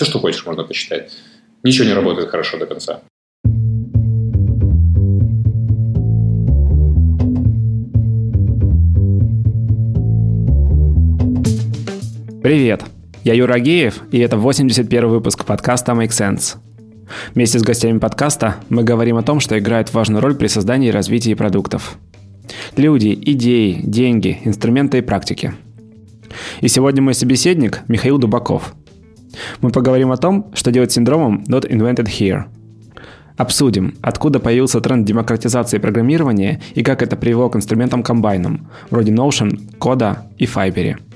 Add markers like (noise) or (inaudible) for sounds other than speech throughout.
Все, что хочешь, можно посчитать. Ничего не работает хорошо до конца. Привет! Я Юра Агеев, и это 81 выпуск подкаста Make Sense. Вместе с гостями подкаста мы говорим о том, что играет важную роль при создании и развитии продуктов. Люди, идеи, деньги, инструменты и практики. И сегодня мой собеседник Михаил Дубаков. Мы поговорим о том, что делать с синдромом Not Invented Here. Обсудим, откуда появился тренд демократизации программирования и как это привело к инструментам-комбайнам, вроде Notion, Кода и Fiber –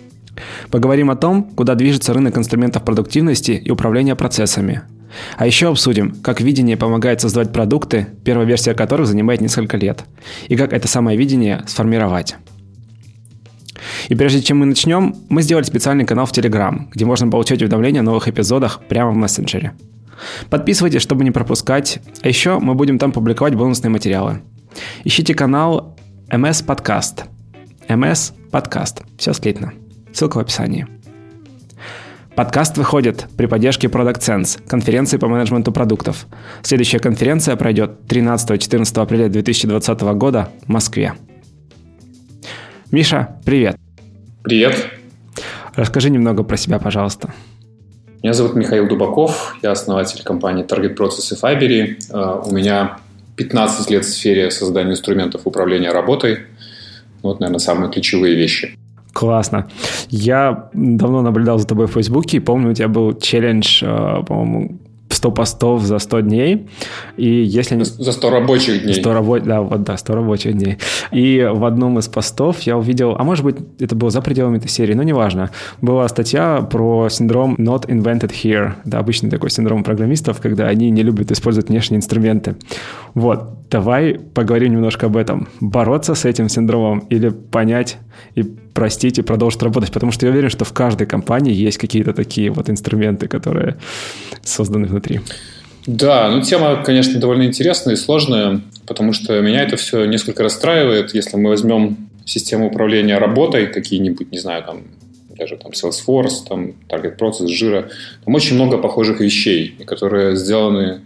Поговорим о том, куда движется рынок инструментов продуктивности и управления процессами. А еще обсудим, как видение помогает создавать продукты, первая версия которых занимает несколько лет, и как это самое видение сформировать. И прежде чем мы начнем, мы сделали специальный канал в Telegram, где можно получать уведомления о новых эпизодах прямо в мессенджере. Подписывайтесь, чтобы не пропускать, а еще мы будем там публиковать бонусные материалы. Ищите канал MS Podcast. MS Podcast. Все слитно. Ссылка в описании. Подкаст выходит при поддержке Product Sense, конференции по менеджменту продуктов. Следующая конференция пройдет 13-14 апреля 2020 года в Москве. Миша, привет. Привет. Расскажи немного про себя, пожалуйста. Меня зовут Михаил Дубаков, я основатель компании Target Process и Fibery. Uh, у меня 15 лет в сфере создания инструментов управления работой. Вот, наверное, самые ключевые вещи. Классно. Я давно наблюдал за тобой в Фейсбуке, и помню, у тебя был челлендж, э, по-моему, 100 постов за 100 дней. И если. За 100 рабочих дней. 100 рабо... Да, вот да, 100 рабочих дней. И в одном из постов я увидел, а может быть, это было за пределами этой серии, но неважно, была статья про синдром not invented here. Это обычный такой синдром программистов, когда они не любят использовать внешние инструменты. Вот, давай поговорим немножко об этом. Бороться с этим синдромом или понять и простить и продолжить работать, потому что я уверен, что в каждой компании есть какие-то такие вот инструменты, которые созданы внутри. Да, ну тема, конечно, довольно интересная и сложная, потому что меня это все несколько расстраивает. Если мы возьмем систему управления работой, какие-нибудь, не знаю, там даже там Salesforce, там Target Process, Jira, там очень много похожих вещей, которые сделаны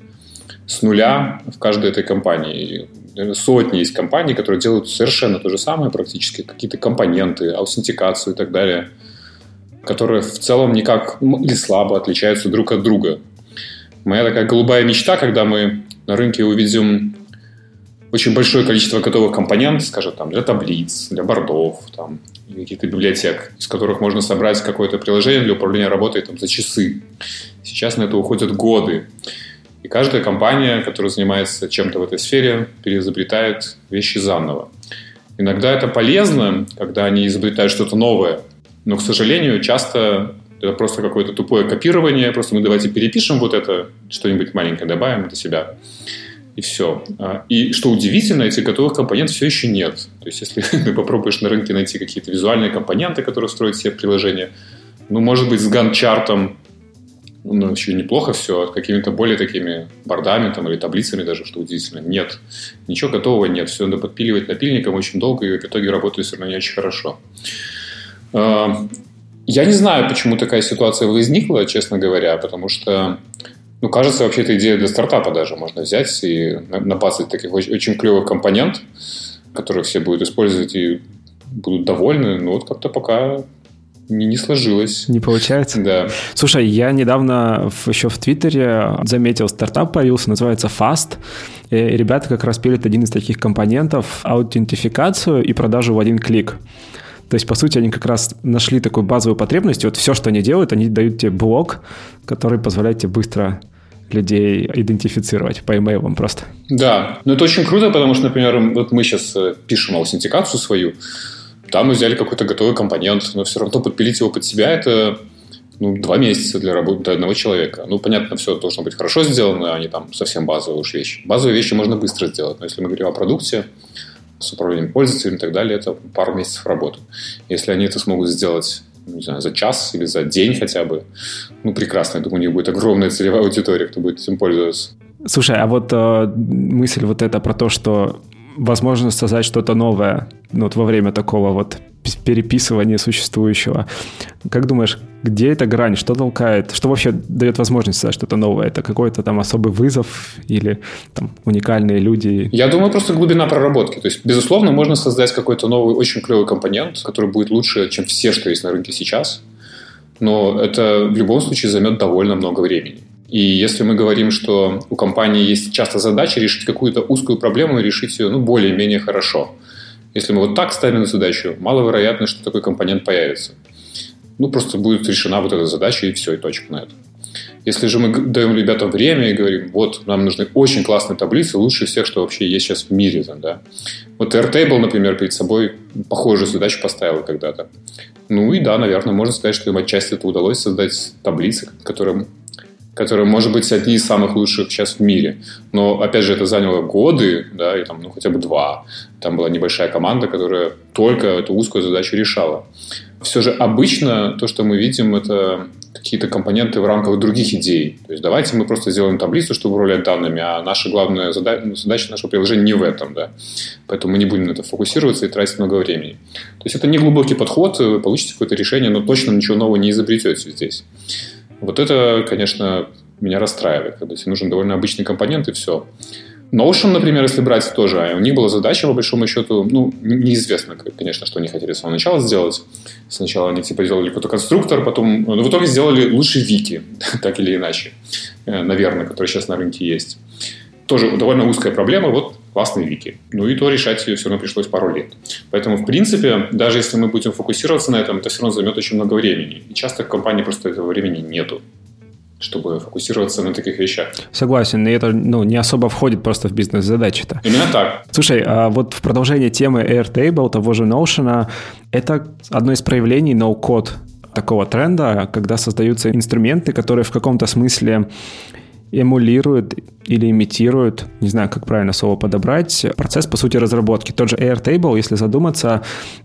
с нуля в каждой этой компании сотни есть компаний, которые делают совершенно то же самое практически, какие-то компоненты, аутентикацию и так далее, которые в целом никак или слабо отличаются друг от друга. Моя такая голубая мечта, когда мы на рынке увидим очень большое количество готовых компонентов, скажем, там, для таблиц, для бордов, там, каких-то библиотек, из которых можно собрать какое-то приложение для управления работой там, за часы. Сейчас на это уходят годы. И каждая компания, которая занимается чем-то в этой сфере, переизобретает вещи заново. Иногда это полезно, когда они изобретают что-то новое, но, к сожалению, часто это просто какое-то тупое копирование, просто мы давайте перепишем вот это, что-нибудь маленькое добавим для себя, и все. А, и что удивительно, этих готовых компонентов все еще нет. То есть, если (laughs) ты попробуешь на рынке найти какие-то визуальные компоненты, которые строят себе приложение, ну, может быть, с гант-чартом ну, еще неплохо все, а какими-то более такими бордами там, или таблицами даже, что удивительно. Нет, ничего готового нет. Все надо подпиливать напильником очень долго, и в итоге работает все равно не очень хорошо. А, я не знаю, почему такая ситуация возникла, честно говоря, потому что, ну, кажется, вообще это идея для стартапа даже. Можно взять и напасать таких очень, очень клевых компонент, которые все будут использовать и будут довольны. Ну, вот как-то пока не, не сложилось. Не получается? Да. Слушай, я недавно в, еще в Твиттере заметил, стартап появился, называется Fast. И ребята как раз пилят один из таких компонентов, аутентификацию и продажу в один клик. То есть, по сути, они как раз нашли такую базовую потребность. И вот все, что они делают, они дают тебе блок, который позволяет тебе быстро людей идентифицировать по имейлам просто. Да, но это очень круто, потому что, например, вот мы сейчас э, пишем аутентикацию свою, да, мы взяли какой-то готовый компонент, но все равно подпилить его под себя – это ну, два месяца для работы для одного человека. Ну, понятно, все должно быть хорошо сделано, а не там совсем базовые уж вещи. Базовые вещи можно быстро сделать, но если мы говорим о продукте, с управлением пользователем и так далее, это пару месяцев работы. Если они это смогут сделать ну, не знаю, за час или за день хотя бы, ну, прекрасно. Я думаю, у них будет огромная целевая аудитория, кто будет этим пользоваться. Слушай, а вот э, мысль вот эта про то, что возможность создать что-то новое ну, вот во время такого вот переписывания существующего. Как думаешь, где эта грань, что толкает, что вообще дает возможность создать что-то новое? Это какой-то там особый вызов или там уникальные люди? Я думаю, просто глубина проработки. То есть, безусловно, можно создать какой-то новый, очень клевый компонент, который будет лучше, чем все, что есть на рынке сейчас. Но это в любом случае займет довольно много времени. И если мы говорим, что у компании есть часто задача решить какую-то узкую проблему и решить ее ну, более-менее хорошо. Если мы вот так ставим задачу, маловероятно, что такой компонент появится. Ну, просто будет решена вот эта задача, и все, и точка на это. Если же мы даем ребятам время и говорим, вот, нам нужны очень классные таблицы, лучше всех, что вообще есть сейчас в мире. Там, да. Вот Airtable, например, перед собой похожую задачу поставил когда-то. Ну и да, наверное, можно сказать, что им отчасти это удалось создать таблицы, которые которые, может быть, одни из самых лучших сейчас в мире. Но, опять же, это заняло годы, да, и там, ну, хотя бы два. Там была небольшая команда, которая только эту узкую задачу решала. Все же обычно то, что мы видим, это какие-то компоненты в рамках других идей. То есть давайте мы просто сделаем таблицу, чтобы управлять данными, а наша главная задача, ну, задача нашего приложения не в этом. Да? Поэтому мы не будем на это фокусироваться и тратить много времени. То есть это не глубокий подход, вы получите какое-то решение, но точно ничего нового не изобретете здесь. Вот это, конечно, меня расстраивает, когда тебе нужен довольно обычный компонент и все. Notion, например, если брать тоже, а у них была задача, по большому счету, ну, неизвестно, конечно, что они хотели с самого начала сделать. Сначала они типа сделали какой-то конструктор, потом, ну, в итоге сделали лучший вики, (laughs) так или иначе, э, наверное, который сейчас на рынке есть. Тоже довольно узкая проблема, вот классный вики. Ну и то решать ее все равно пришлось пару лет. Поэтому, в принципе, даже если мы будем фокусироваться на этом, это все равно займет очень много времени. И часто в компании просто этого времени нету чтобы фокусироваться на таких вещах. Согласен, и это ну, не особо входит просто в бизнес-задачи-то. Именно так. Слушай, а вот в продолжение темы Airtable, того же Notion, это одно из проявлений no-code такого тренда, когда создаются инструменты, которые в каком-то смысле эмулируют или имитируют, не знаю, как правильно слово подобрать, процесс, по сути, разработки. Тот же Airtable, если задуматься,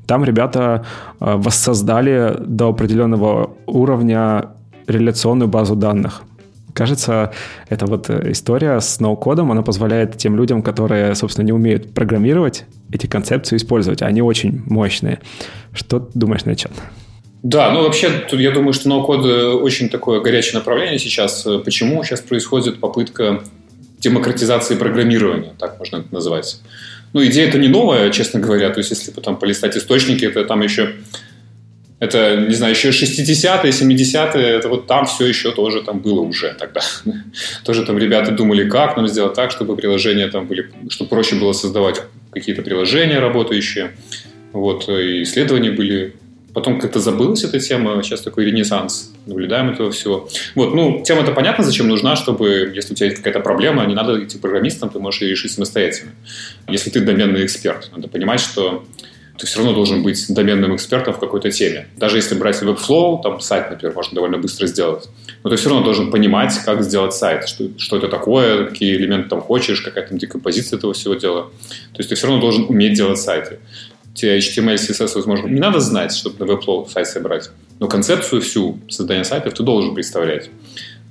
там ребята э, воссоздали до определенного уровня реляционную базу данных. Кажется, эта вот история с ноу-кодом, она позволяет тем людям, которые, собственно, не умеют программировать, эти концепции использовать. Они очень мощные. Что думаешь на этот да, ну вообще, тут я думаю, что ноу-код э, очень такое горячее направление сейчас. Э, почему сейчас происходит попытка демократизации программирования, так можно это назвать. Ну, идея это не новая, честно говоря. То есть, если потом полистать источники, это там еще это, не знаю, еще 60-е, 70-е, это вот там все еще тоже там было уже тогда. (laughs) тоже там ребята думали, как нам сделать так, чтобы приложения там были, чтобы проще было создавать какие-то приложения работающие. Вот, и исследования были Потом как-то забылась эта тема, сейчас такой ренессанс, наблюдаем этого всего. Вот, ну, тема-то понятно, зачем нужна, чтобы, если у тебя есть какая-то проблема, не надо идти программистом, ты можешь ее решить самостоятельно. Если ты доменный эксперт, надо понимать, что ты все равно должен быть доменным экспертом в какой-то теме. Даже если брать Webflow, там сайт, например, можно довольно быстро сделать, но ты все равно должен понимать, как сделать сайт, что, что это такое, какие элементы там хочешь, какая там декомпозиция этого всего дела. То есть ты все равно должен уметь делать сайты. HTML, CSS, возможно, не надо знать, чтобы на Webflow сайт собрать, но концепцию всю создания сайтов ты должен представлять.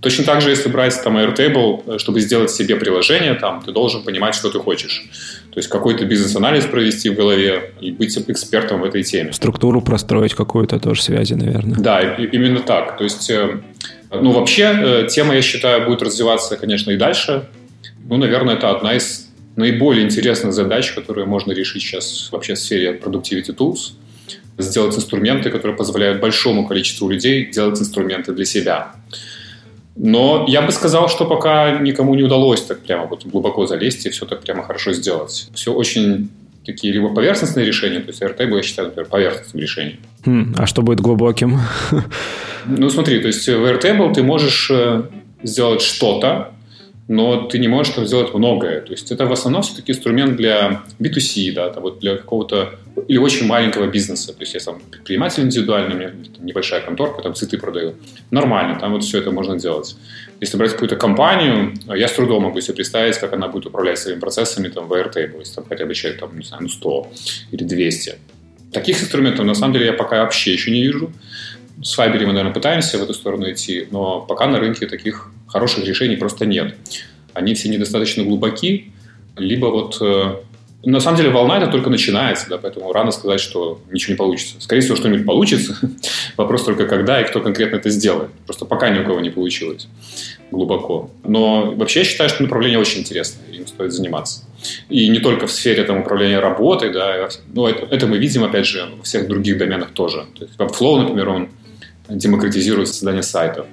Точно так же, если брать там Airtable, э, чтобы сделать себе приложение, там, ты должен понимать, что ты хочешь. То есть какой-то бизнес-анализ провести в голове и быть экспертом в этой теме. Структуру простроить какую-то тоже связи, наверное. Да, именно так. То есть, э, ну, вообще, э, тема, я считаю, будет развиваться, конечно, и дальше. Ну, наверное, это одна из наиболее интересных задач, которые можно решить сейчас вообще в сфере Productivity Tools, сделать инструменты, которые позволяют большому количеству людей делать инструменты для себя. Но я бы сказал, что пока никому не удалось так прямо вот глубоко залезть и все так прямо хорошо сделать. Все очень такие либо поверхностные решения, то есть Airtable я считаю, например, поверхностным решением. Хм, а что будет глубоким? (laughs) Ну смотри, то есть в Airtable ты можешь э, сделать что-то, но ты не можешь там сделать многое. То есть это в основном все-таки инструмент для B2C, да, там, вот для какого-то или очень маленького бизнеса. То есть я сам предприниматель индивидуальный, у меня там, небольшая конторка, там цветы продаю. Нормально, там вот все это можно делать. Если брать какую-то компанию, я с трудом могу себе представить, как она будет управлять своими процессами там, в Airtable, если там хотя бы человек, там, не знаю, ну 100 или 200. Таких инструментов, на самом деле, я пока вообще еще не вижу. С Fiber мы, наверное, пытаемся в эту сторону идти, но пока на рынке таких хороших решений просто нет. Они все недостаточно глубоки, либо вот э, на самом деле волна это только начинается, да, поэтому рано сказать, что ничего не получится. Скорее всего, что-нибудь получится. (laughs) Вопрос только когда и кто конкретно это сделает. Просто пока ни у кого не получилось глубоко. Но вообще я считаю, что направление очень интересное, им стоит заниматься. И не только в сфере там, управления работой, да, но это, это мы видим, опять же, во всех других доменах тоже. То есть Webflow, например, он демократизирует создание сайтов.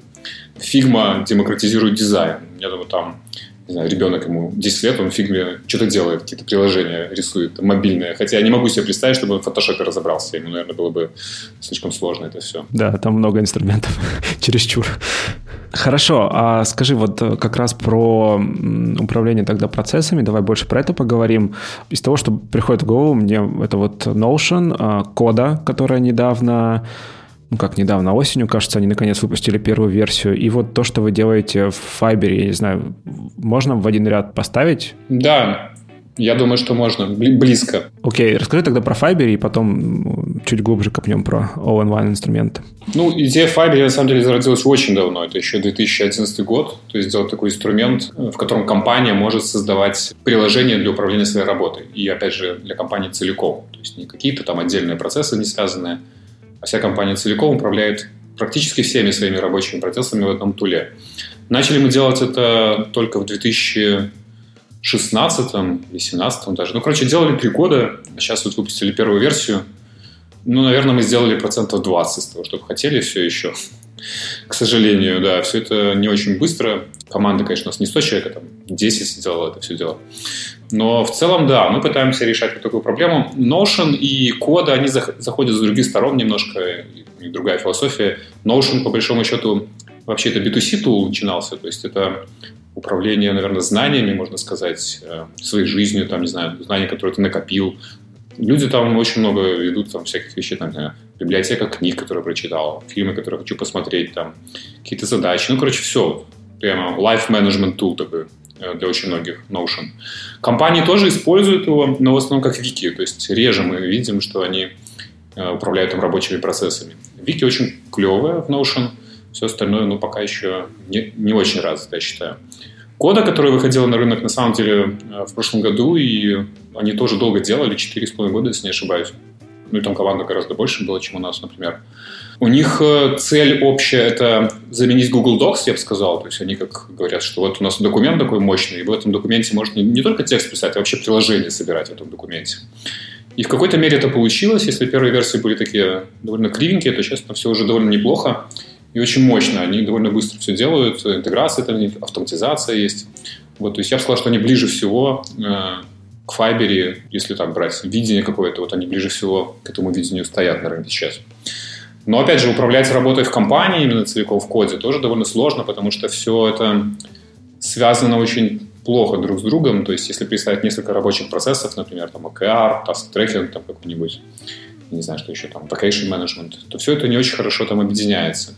Figma демократизирует дизайн. Я думаю, там не знаю, ребенок ему 10 лет, он в фигме что-то делает, какие-то приложения рисует, мобильные. Хотя я не могу себе представить, чтобы он в фотошопе разобрался. Ему, наверное, было бы слишком сложно это все. Да, там много инструментов, (laughs) чересчур. Хорошо, а скажи вот э, как раз про управление тогда процессами, давай больше про это поговорим. Из того, что приходит в голову, мне это вот Notion, а, кода, которая недавно ну как недавно осенью, кажется, они наконец выпустили первую версию. И вот то, что вы делаете в Fiber, я не знаю, можно в один ряд поставить? Да, я думаю, что можно, близко. Окей, расскажи тогда про Fiber и потом чуть глубже копнем про all-in-one инструменты. Ну, идея Fiber, на самом деле, зародилась очень давно. Это еще 2011 год. То есть сделать такой инструмент, в котором компания может создавать приложение для управления своей работой. И, опять же, для компании целиком. То есть не какие-то там отдельные процессы не связанные, а вся компания целиком управляет практически всеми своими рабочими процессами в этом туле. Начали мы делать это только в 2016 или 17 даже. Ну, короче, делали три года. Сейчас вот выпустили первую версию. Ну, наверное, мы сделали процентов 20 из того, что хотели все еще. К сожалению, да, все это не очень быстро. Команда, конечно, у нас не 100 человек, а там 10 сделала это все дело. Но в целом, да, мы пытаемся решать вот такую проблему. Notion и кода, они заходят с других сторон немножко, и другая философия. Notion, по большому счету, вообще это B2C tool начинался, то есть это управление, наверное, знаниями, можно сказать, э, своей жизнью, там, не знаю, знания, которые ты накопил. Люди там очень много ведут там всяких вещей, там, знаю, библиотека книг, которые прочитал, фильмы, которые хочу посмотреть, там, какие-то задачи. Ну, короче, все. Прямо life management tool такой Э, для очень многих Notion. Компании тоже используют его, но в основном как Вики, то есть реже мы видим, что они э, управляют там рабочими процессами. Вики очень клевая в Notion, все остальное, ну, пока еще не, не очень развито, я считаю. Кода, которая выходила на рынок, на самом деле, э, в прошлом году, и они тоже долго делали, 4,5 года, если не ошибаюсь. Ну, и там команда гораздо больше была, чем у нас, например. У них э, цель общая – это заменить Google Docs, я бы сказал. То есть они как говорят, что вот у нас документ такой мощный, и в этом документе можно не, только текст писать, а вообще приложение собирать в этом документе. И в какой-то мере это получилось. Если первые версии были такие довольно кривенькие, то сейчас все уже довольно неплохо и очень мощно. Они довольно быстро все делают. Интеграция там, автоматизация есть. Вот, то есть я бы сказал, что они ближе всего э, к Fiber, если так брать видение какое-то, вот они ближе всего к этому видению стоят на рынке сейчас. Но, опять же, управлять работой в компании, именно целиком в коде, тоже довольно сложно, потому что все это связано очень плохо друг с другом. То есть, если представить несколько рабочих процессов, например, там OKR, task tracking, там какой-нибудь, не знаю, что еще там, vacation management, то все это не очень хорошо там объединяется.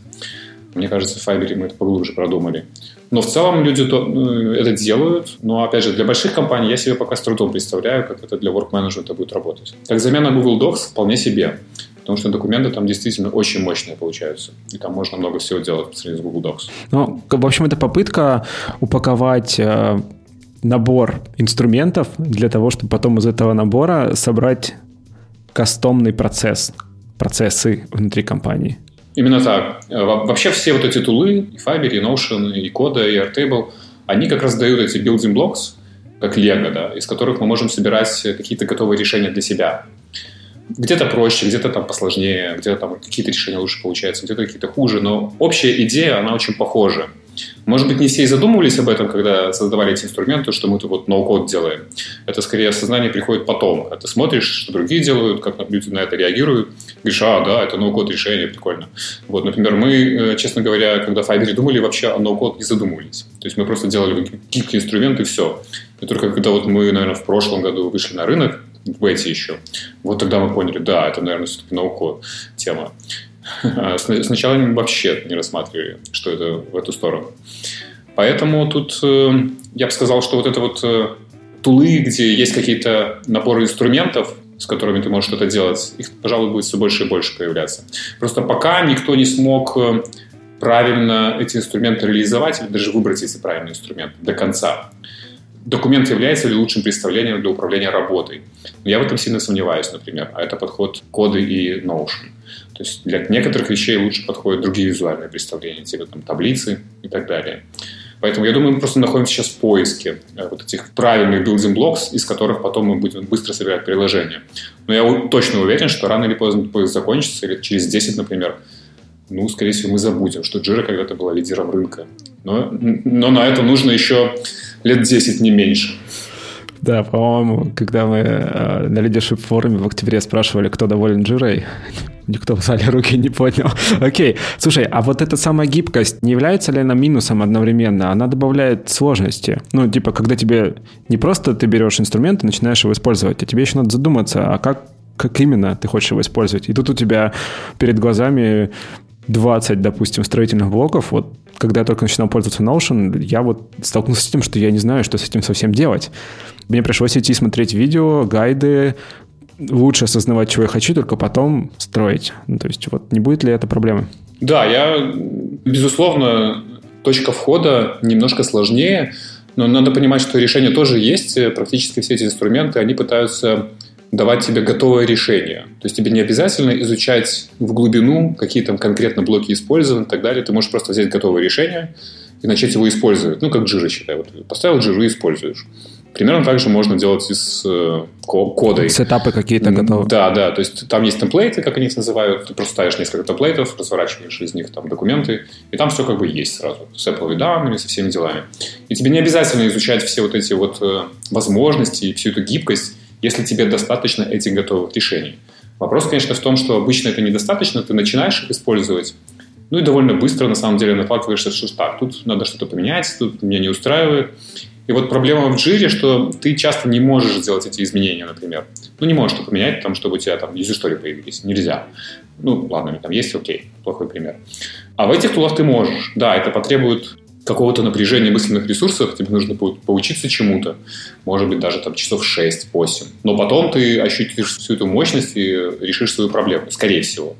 Мне кажется, в Fiverr мы это поглубже продумали. Но в целом люди ну, это делают. Но, опять же, для больших компаний я себе пока с трудом представляю, как это для work management будет работать. Как замена Google Docs вполне себе. Потому что документы там действительно очень мощные получаются. И там можно много всего делать по сравнению с Google Docs. Ну, в общем, это попытка упаковать э, набор инструментов для того, чтобы потом из этого набора собрать кастомный процесс, процессы внутри компании. Именно так. Э, вообще все вот эти тулы, и Fiber, и Notion, и Coda, и Airtable, они как раз дают эти building blocks, как Lego, да, из которых мы можем собирать какие-то готовые решения для себя. Где-то проще, где-то там посложнее, где-то там какие-то решения лучше получаются, где-то какие-то хуже, но общая идея, она очень похожа. Может быть, не все и задумывались об этом, когда создавали эти инструменты, что мы тут вот ноу-код делаем. Это скорее осознание приходит потом. Когда ты смотришь, что другие делают, как люди на это реагируют, говоришь, а, да, это ноу-код решение, прикольно. Вот, например, мы, э, честно говоря, когда в Fiverr думали, вообще о ноу-код не задумывались. То есть мы просто делали гибкий инструмент и все. И только когда вот мы, наверное, в прошлом году вышли на рынок, в бете еще. Вот тогда мы поняли, да, это, наверное, все-таки наука тема. (laughs) А сначала мы вообще не рассматривали, что это в эту сторону. Поэтому тут э, я бы сказал, что вот это вот э, тулы, где есть какие-то наборы инструментов, с которыми ты можешь что-то делать, их, пожалуй, будет все больше и больше появляться. Просто пока никто не смог э, правильно эти инструменты реализовать или даже выбрать эти правильные инструменты до конца. Документ является ли лучшим представлением для управления работой. Я в этом сильно сомневаюсь, например. А это подход коды и Notion. То есть для некоторых вещей лучше подходят другие визуальные представления, типа там таблицы и так далее. Поэтому я думаю, мы просто находимся сейчас в поиске э, вот этих правильных building blocks, из которых потом мы будем быстро собирать приложение. Но я точно уверен, что рано или поздно поиск закончится, или через 10, например, ну, скорее всего, мы забудем, что Jira когда-то была лидером рынка. Но, но на это нужно еще лет 10, не меньше. Да, по-моему, когда мы э, на Leadership форуме в октябре спрашивали, кто доволен Джирой, (laughs) никто в зале руки не поднял. (laughs) Окей, слушай, а вот эта самая гибкость, не является ли она минусом одновременно? Она добавляет сложности. Ну, типа, когда тебе не просто ты берешь инструмент и начинаешь его использовать, а тебе еще надо задуматься, а как как именно ты хочешь его использовать. И тут у тебя перед глазами 20, допустим, строительных блоков, вот когда я только начинал пользоваться Notion, я вот столкнулся с тем, что я не знаю, что с этим совсем делать. Мне пришлось идти смотреть видео, гайды, лучше осознавать, чего я хочу, только потом строить. Ну, то есть вот не будет ли это проблемой? Да, я, безусловно, точка входа немножко сложнее, но надо понимать, что решение тоже есть. Практически все эти инструменты, они пытаются давать тебе готовое решение. То есть тебе не обязательно изучать в глубину, какие там конкретно блоки использованы и так далее. Ты можешь просто взять готовое решение и начать его использовать. Ну, как джира, считай. Вот поставил джиру и используешь. Примерно так же можно делать и с э, кодой. Сетапы какие-то готовы. Да, да. То есть там есть темплейты, как они их называют. Ты просто ставишь несколько темплейтов, разворачиваешь из них там документы, и там все как бы есть сразу. С Apple данными, со всеми делами. И тебе не обязательно изучать все вот эти вот э, возможности и всю эту гибкость если тебе достаточно этих готовых решений. Вопрос, конечно, в том, что обычно это недостаточно, ты начинаешь их использовать, ну и довольно быстро на самом деле наталкиваешься, что так, тут надо что-то поменять, тут меня не устраивает. И вот проблема в джире, что ты часто не можешь сделать эти изменения, например. Ну, не можешь что поменять, потому чтобы у тебя там user story появились. Нельзя. Ну, ладно, там есть, окей, плохой пример. А в этих тулах ты можешь. Да, это потребует какого-то напряжения мысленных ресурсов, тебе нужно будет поучиться чему-то, может быть, даже там часов 6-8. Но потом ты ощутишь всю эту мощность и решишь свою проблему, скорее всего.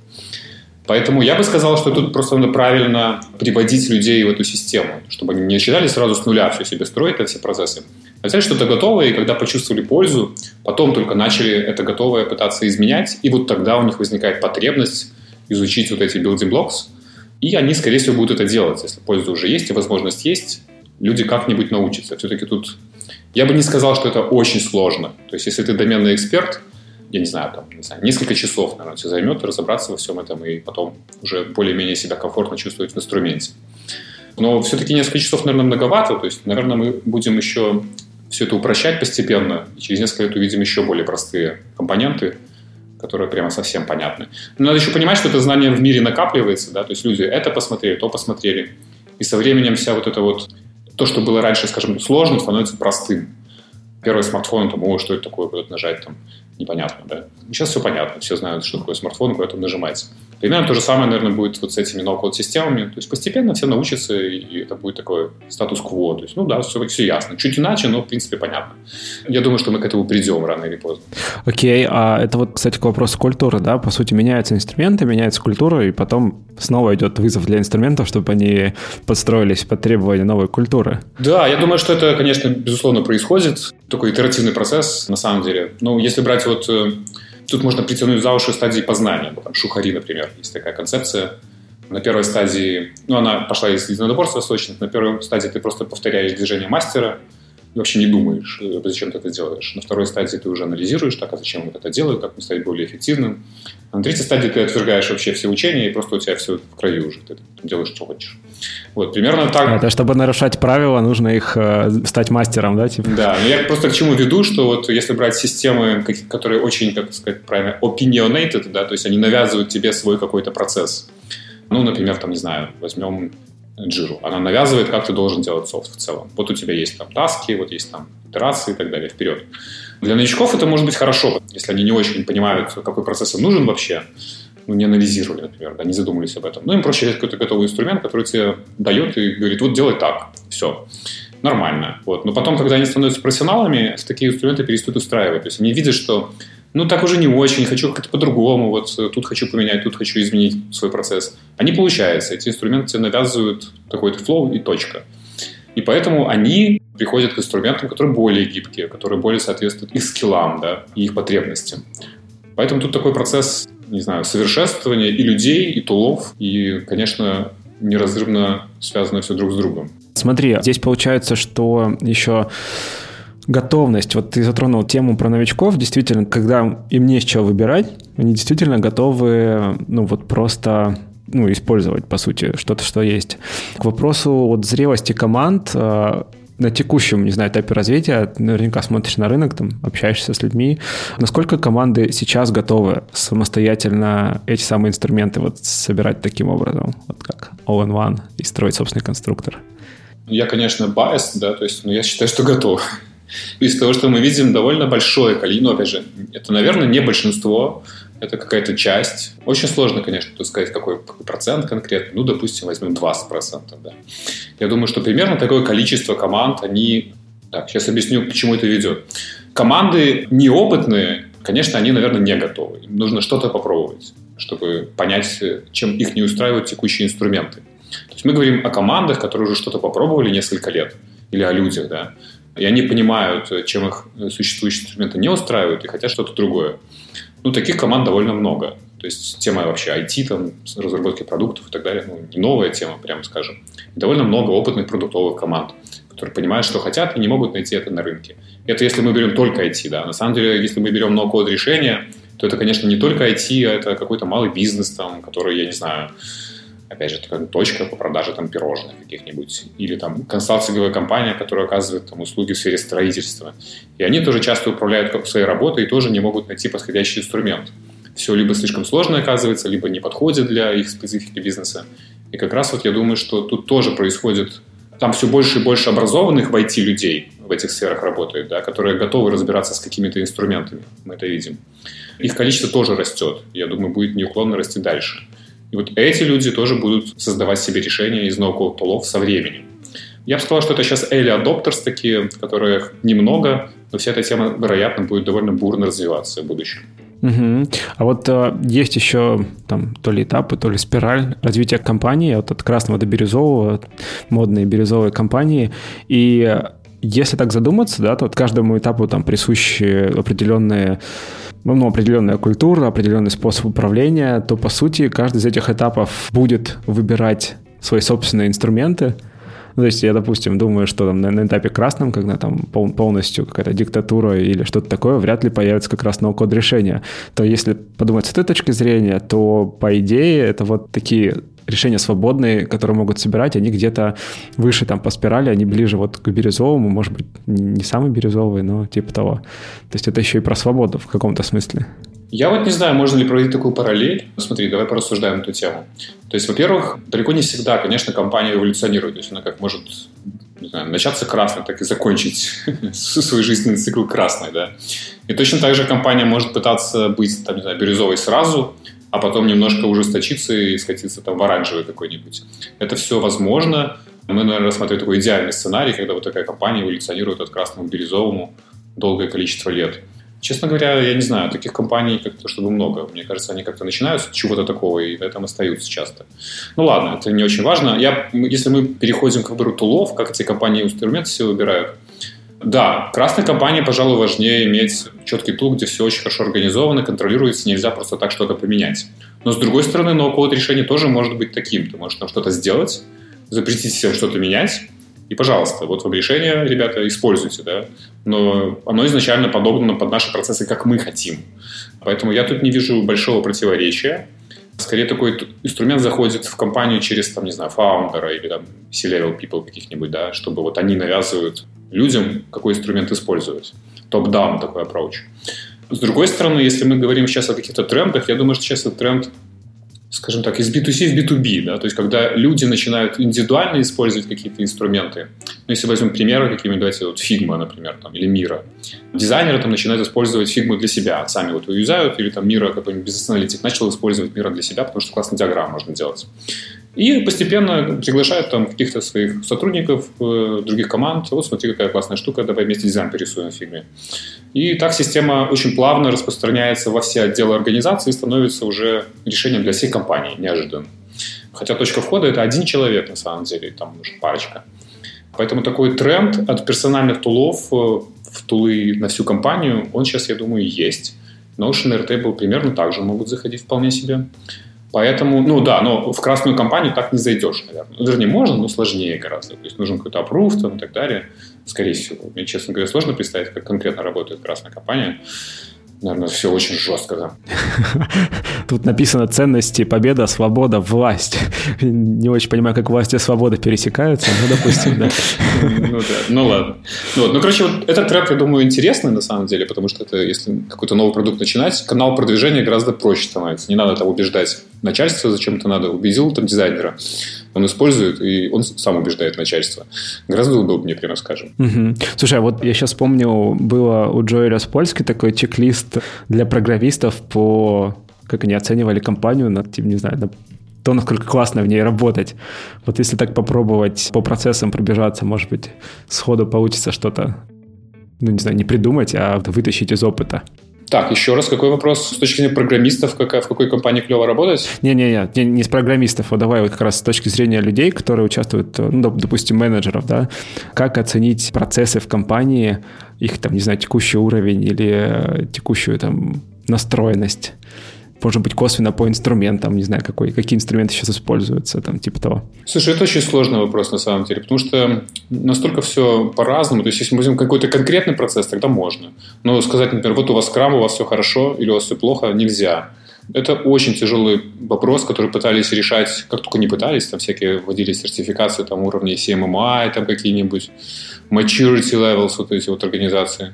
Поэтому я бы сказал, что тут просто надо правильно приводить людей в эту систему, чтобы они не начинали сразу с нуля все себе строить, все процессы. А взяли что-то готовое, и когда почувствовали пользу, потом только начали это готовое пытаться изменять, и вот тогда у них возникает потребность изучить вот эти building blocks – и они, скорее всего, будут это делать. Если польза уже есть и возможность есть, люди как-нибудь научатся. Все-таки тут... Я бы не сказал, что это очень сложно. То есть, если ты доменный эксперт, я не знаю, там, не знаю, несколько часов, наверное, тебе займет разобраться во всем этом и потом уже более-менее себя комфортно чувствовать в инструменте. Но все-таки несколько часов, наверное, многовато. То есть, наверное, мы будем еще все это упрощать постепенно, и через несколько лет увидим еще более простые компоненты, которые прямо совсем понятны. Но надо еще понимать, что это знание в мире накапливается, да, то есть люди это посмотрели, то посмотрели. И со временем вся вот это вот, то, что было раньше, скажем, сложным, становится простым. Первый смартфон, там, о, что это такое, куда-то нажать, там, непонятно, да. Сейчас все понятно, все знают, что такое смартфон, куда там нажимать. Примерно то же самое, наверное, будет вот с этими ноу-код-системами. То есть постепенно все научатся, и это будет такой статус-кво. То есть, ну да, все, все ясно. Чуть иначе, но, в принципе, понятно. Я думаю, что мы к этому придем рано или поздно. Окей, okay, а это вот, кстати, к вопросу культуры, да? По сути, меняются инструменты, меняется культура, и потом снова идет вызов для инструментов, чтобы они подстроились под требования новой культуры. Да, я думаю, что это, конечно, безусловно, происходит. Такой итеративный процесс, на самом деле. Ну, если брать вот э, Тут можно притянуть за уши стадии познания. Там, шухари, например, есть такая концепция. На первой стадии, ну, она пошла из единоборств восточных, на первой стадии ты просто повторяешь движение мастера, вообще не думаешь, э, зачем ты это делаешь. На второй стадии ты уже анализируешь, так, а зачем вот это делаю, как мне стать более эффективным. А на третьей стадии ты отвергаешь вообще все учения, и просто у тебя все в краю уже, ты делаешь, что хочешь. Вот, примерно так. Это чтобы нарушать правила, нужно их э, стать мастером, да? Типа? Да, но я просто к чему веду, что вот если брать системы, которые очень, как сказать правильно, opinionated, да, то есть они навязывают тебе свой какой-то процесс. Ну, например, там, не знаю, возьмем Jira. Она навязывает, как ты должен делать софт в целом. Вот у тебя есть там таски, вот есть там итерации и так далее, вперед. Для новичков это может быть хорошо, если они не очень понимают, какой процесс им нужен вообще, ну, не анализировали, например, да, не задумались об этом. Ну, им проще взять какой-то готовый инструмент, который тебе дает и говорит, вот делай так, все. Нормально. Вот. Но потом, когда они становятся профессионалами, такие инструменты перестают устраивать. То есть они видят, что ну, так уже не очень, хочу как-то по-другому, вот э, тут хочу поменять, тут хочу изменить свой процесс. А не получается. Эти инструменты тебе навязывают какой-то флоу и точка. И поэтому они приходят к инструментам, которые более гибкие, которые более соответствуют их скиллам да, и их потребностям. Поэтому тут такой процесс, не знаю, совершенствования и людей, и тулов, и, конечно, неразрывно связано все друг с другом. Смотри, здесь получается, что еще готовность. Вот ты затронул тему про новичков. Действительно, когда им не с чего выбирать, они действительно готовы, ну вот просто ну, использовать, по сути, что-то, что есть. К вопросу вот зрелости команд, э, на текущем, не знаю, этапе развития, наверняка смотришь на рынок, там, общаешься с людьми. Насколько команды сейчас готовы самостоятельно эти самые инструменты вот собирать таким образом, вот как all-in-one и строить собственный конструктор? Я, конечно, bias, да, то есть, но я считаю, что готов. Из того, что мы видим, довольно большое количество, ну, опять же, это, наверное, не большинство, это какая-то часть. Очень сложно, конечно, тут сказать, какой, какой процент конкретно. Ну, допустим, возьмем 20%. Да. Я думаю, что примерно такое количество команд, они... Так, сейчас объясню, к чему это ведет. Команды неопытные, конечно, они, наверное, не готовы. Им нужно что-то попробовать, чтобы понять, чем их не устраивают текущие инструменты. То есть мы говорим о командах, которые уже что-то попробовали несколько лет, или о людях, да, и они понимают, чем их существующие инструменты не устраивают, и хотят что-то другое. Ну, таких команд довольно много. То есть тема вообще IT, там, разработки продуктов и так далее, ну, не новая тема, прямо скажем. Довольно много опытных продуктовых команд, которые понимают, что хотят и не могут найти это на рынке. Это если мы берем только IT, да. На самом деле, если мы берем ноу-код решения, то это, конечно, не только IT, а это какой-то малый бизнес, там, который, я не знаю, опять же, такая точка по продаже там пирожных каких-нибудь, или там консалтинговая компания, которая оказывает там услуги в сфере строительства. И они тоже часто управляют своей работой и тоже не могут найти подходящий инструмент. Все либо слишком сложно оказывается, либо не подходит для их специфики бизнеса. И как раз вот я думаю, что тут тоже происходит там все больше и больше образованных в IT людей в этих сферах работает, да, которые готовы разбираться с какими-то инструментами. Мы это видим. Их количество тоже растет. Я думаю, будет неуклонно расти дальше. И вот эти люди тоже будут создавать себе решения из ноу-код тулов со временем. Я бы сказал, что это сейчас early adopters такие, которых немного, но вся эта тема, вероятно, будет довольно бурно развиваться в будущем. Угу. А вот э, есть еще там то ли этапы, то ли спираль развития компании, вот от красного до бирюзового, модные бирюзовые компании. И если так задуматься, да, то вот каждому этапу там присущи определенные ну, определенная культура, определенный способ управления, то, по сути, каждый из этих этапов будет выбирать свои собственные инструменты. Ну, то есть я, допустим, думаю, что там на, на этапе красном, когда там пол, полностью какая-то диктатура или что-то такое, вряд ли появится как раз ноу-код решения. То если подумать с этой точки зрения, то, по идее, это вот такие решения свободные, которые могут собирать, они где-то выше там по спирали, они ближе вот к бирюзовому, может быть, не самый бирюзовый, но типа того. То есть это еще и про свободу в каком-то смысле. Я вот не знаю, можно ли проводить такую параллель. Смотри, давай порассуждаем эту тему. То есть, во-первых, далеко не всегда, конечно, компания эволюционирует. То есть она как может не знаю, начаться красной, так и закончить (laughs) свой жизненный цикл красной, да. И точно так же компания может пытаться быть, там, не знаю, бирюзовой сразу, а потом немножко ужесточиться и скатиться там в оранжевый какой-нибудь. Это все возможно. Мы, наверное, рассматриваем такой идеальный сценарий, когда вот такая компания эволюционирует от красному к бирюзовому долгое количество лет. Честно говоря, я не знаю, таких компаний как-то чтобы много. Мне кажется, они как-то начинают с чего-то такого и на этом остаются часто. Ну ладно, это не очень важно. Я, если мы переходим к выбору тулов, как эти компании инструменты все выбирают, да, красной компании, пожалуй, важнее иметь четкий тул, где все очень хорошо организовано, контролируется, нельзя просто так что-то поменять. Но, с другой стороны, ноу-код решение тоже может быть таким. Ты можешь там что-то сделать, запретить всем что-то менять, и, пожалуйста, вот вам решение, ребята, используйте, да. Но оно изначально подобно под наши процессы, как мы хотим. Поэтому я тут не вижу большого противоречия. Скорее, такой инструмент заходит в компанию через, там, не знаю, фаундера или там C-level people каких-нибудь, да, чтобы вот они навязывают людям, какой инструмент использовать. Топ-даун такой approach. С другой стороны, если мы говорим сейчас о каких-то трендах, я думаю, что сейчас этот тренд, скажем так, из B2C в B2B, да, то есть когда люди начинают индивидуально использовать какие-то инструменты. Ну, если возьмем примеры какие-нибудь, давайте вот Figma, например, там, или Mira. Дизайнеры там начинают использовать Figma для себя, сами вот юзают, или там Mira, какой-нибудь бизнес-аналитик начал использовать Mira для себя, потому что классные диаграммы можно делать. И постепенно приглашают там каких-то своих сотрудников, э, других команд. Вот смотри, какая классная штука, давай вместе дизайн порисуем в фильме. И так система очень плавно распространяется во все отделы организации и становится уже решением для всей компании, неожиданно. Хотя точка входа – это один человек на самом деле, там уже парочка. Поэтому такой тренд от персональных тулов э, в тулы на всю компанию, он сейчас, я думаю, есть. Notion и Airtable примерно так же могут заходить вполне себе. Поэтому, ну да, но в красную компанию так не зайдешь, наверное. Ну, вернее, можно, но сложнее гораздо. То есть нужен какой-то approve там, и так далее. Скорее всего. Мне, честно говоря, сложно представить, как конкретно работает красная компания наверное, все очень жестко, да. (laughs) Тут написано ценности, победа, свобода, власть. Не очень понимаю, как власть и свобода пересекаются, но, допустим, да. (laughs) Ну да, ну ладно. Ну, вот. ну, короче, вот этот трек, я думаю, интересный на самом деле, потому что это, если какой-то новый продукт начинать, канал продвижения гораздо проще становится. Не надо там убеждать начальство, зачем это надо. Убедил там дизайнера, он использует, и он сам убеждает начальство. Гораздо удобнее, прямо скажем. Угу. Слушай, а вот я сейчас помню, было у Джои Распольски такой чек-лист для программистов по как они оценивали компанию на, типа, не знаю, на то, насколько классно в ней работать. Вот если так попробовать по процессам пробежаться, может быть, сходу получится что-то, ну, не знаю, не придумать, а вытащить из опыта. Так, еще раз, какой вопрос? С точки зрения программистов, какая, в какой компании клево работать? Не-не-не, не, не с программистов, а давай вот как раз с точки зрения людей, которые участвуют, ну, допустим, менеджеров, да, как оценить процессы в компании, их там, не знаю, текущий уровень или э, текущую там настроенность может быть, косвенно по инструментам, не знаю, какой, какие инструменты сейчас используются, там, типа того. Слушай, это очень сложный вопрос на самом деле, потому что настолько все по-разному. То есть, если мы возьмем какой-то конкретный процесс, тогда можно. Но сказать, например, вот у вас крам, у вас все хорошо или у вас все плохо, нельзя. Это очень тяжелый вопрос, который пытались решать, как только не пытались, там всякие вводили сертификации там уровней CMMI, там какие-нибудь maturity levels, вот эти вот организации.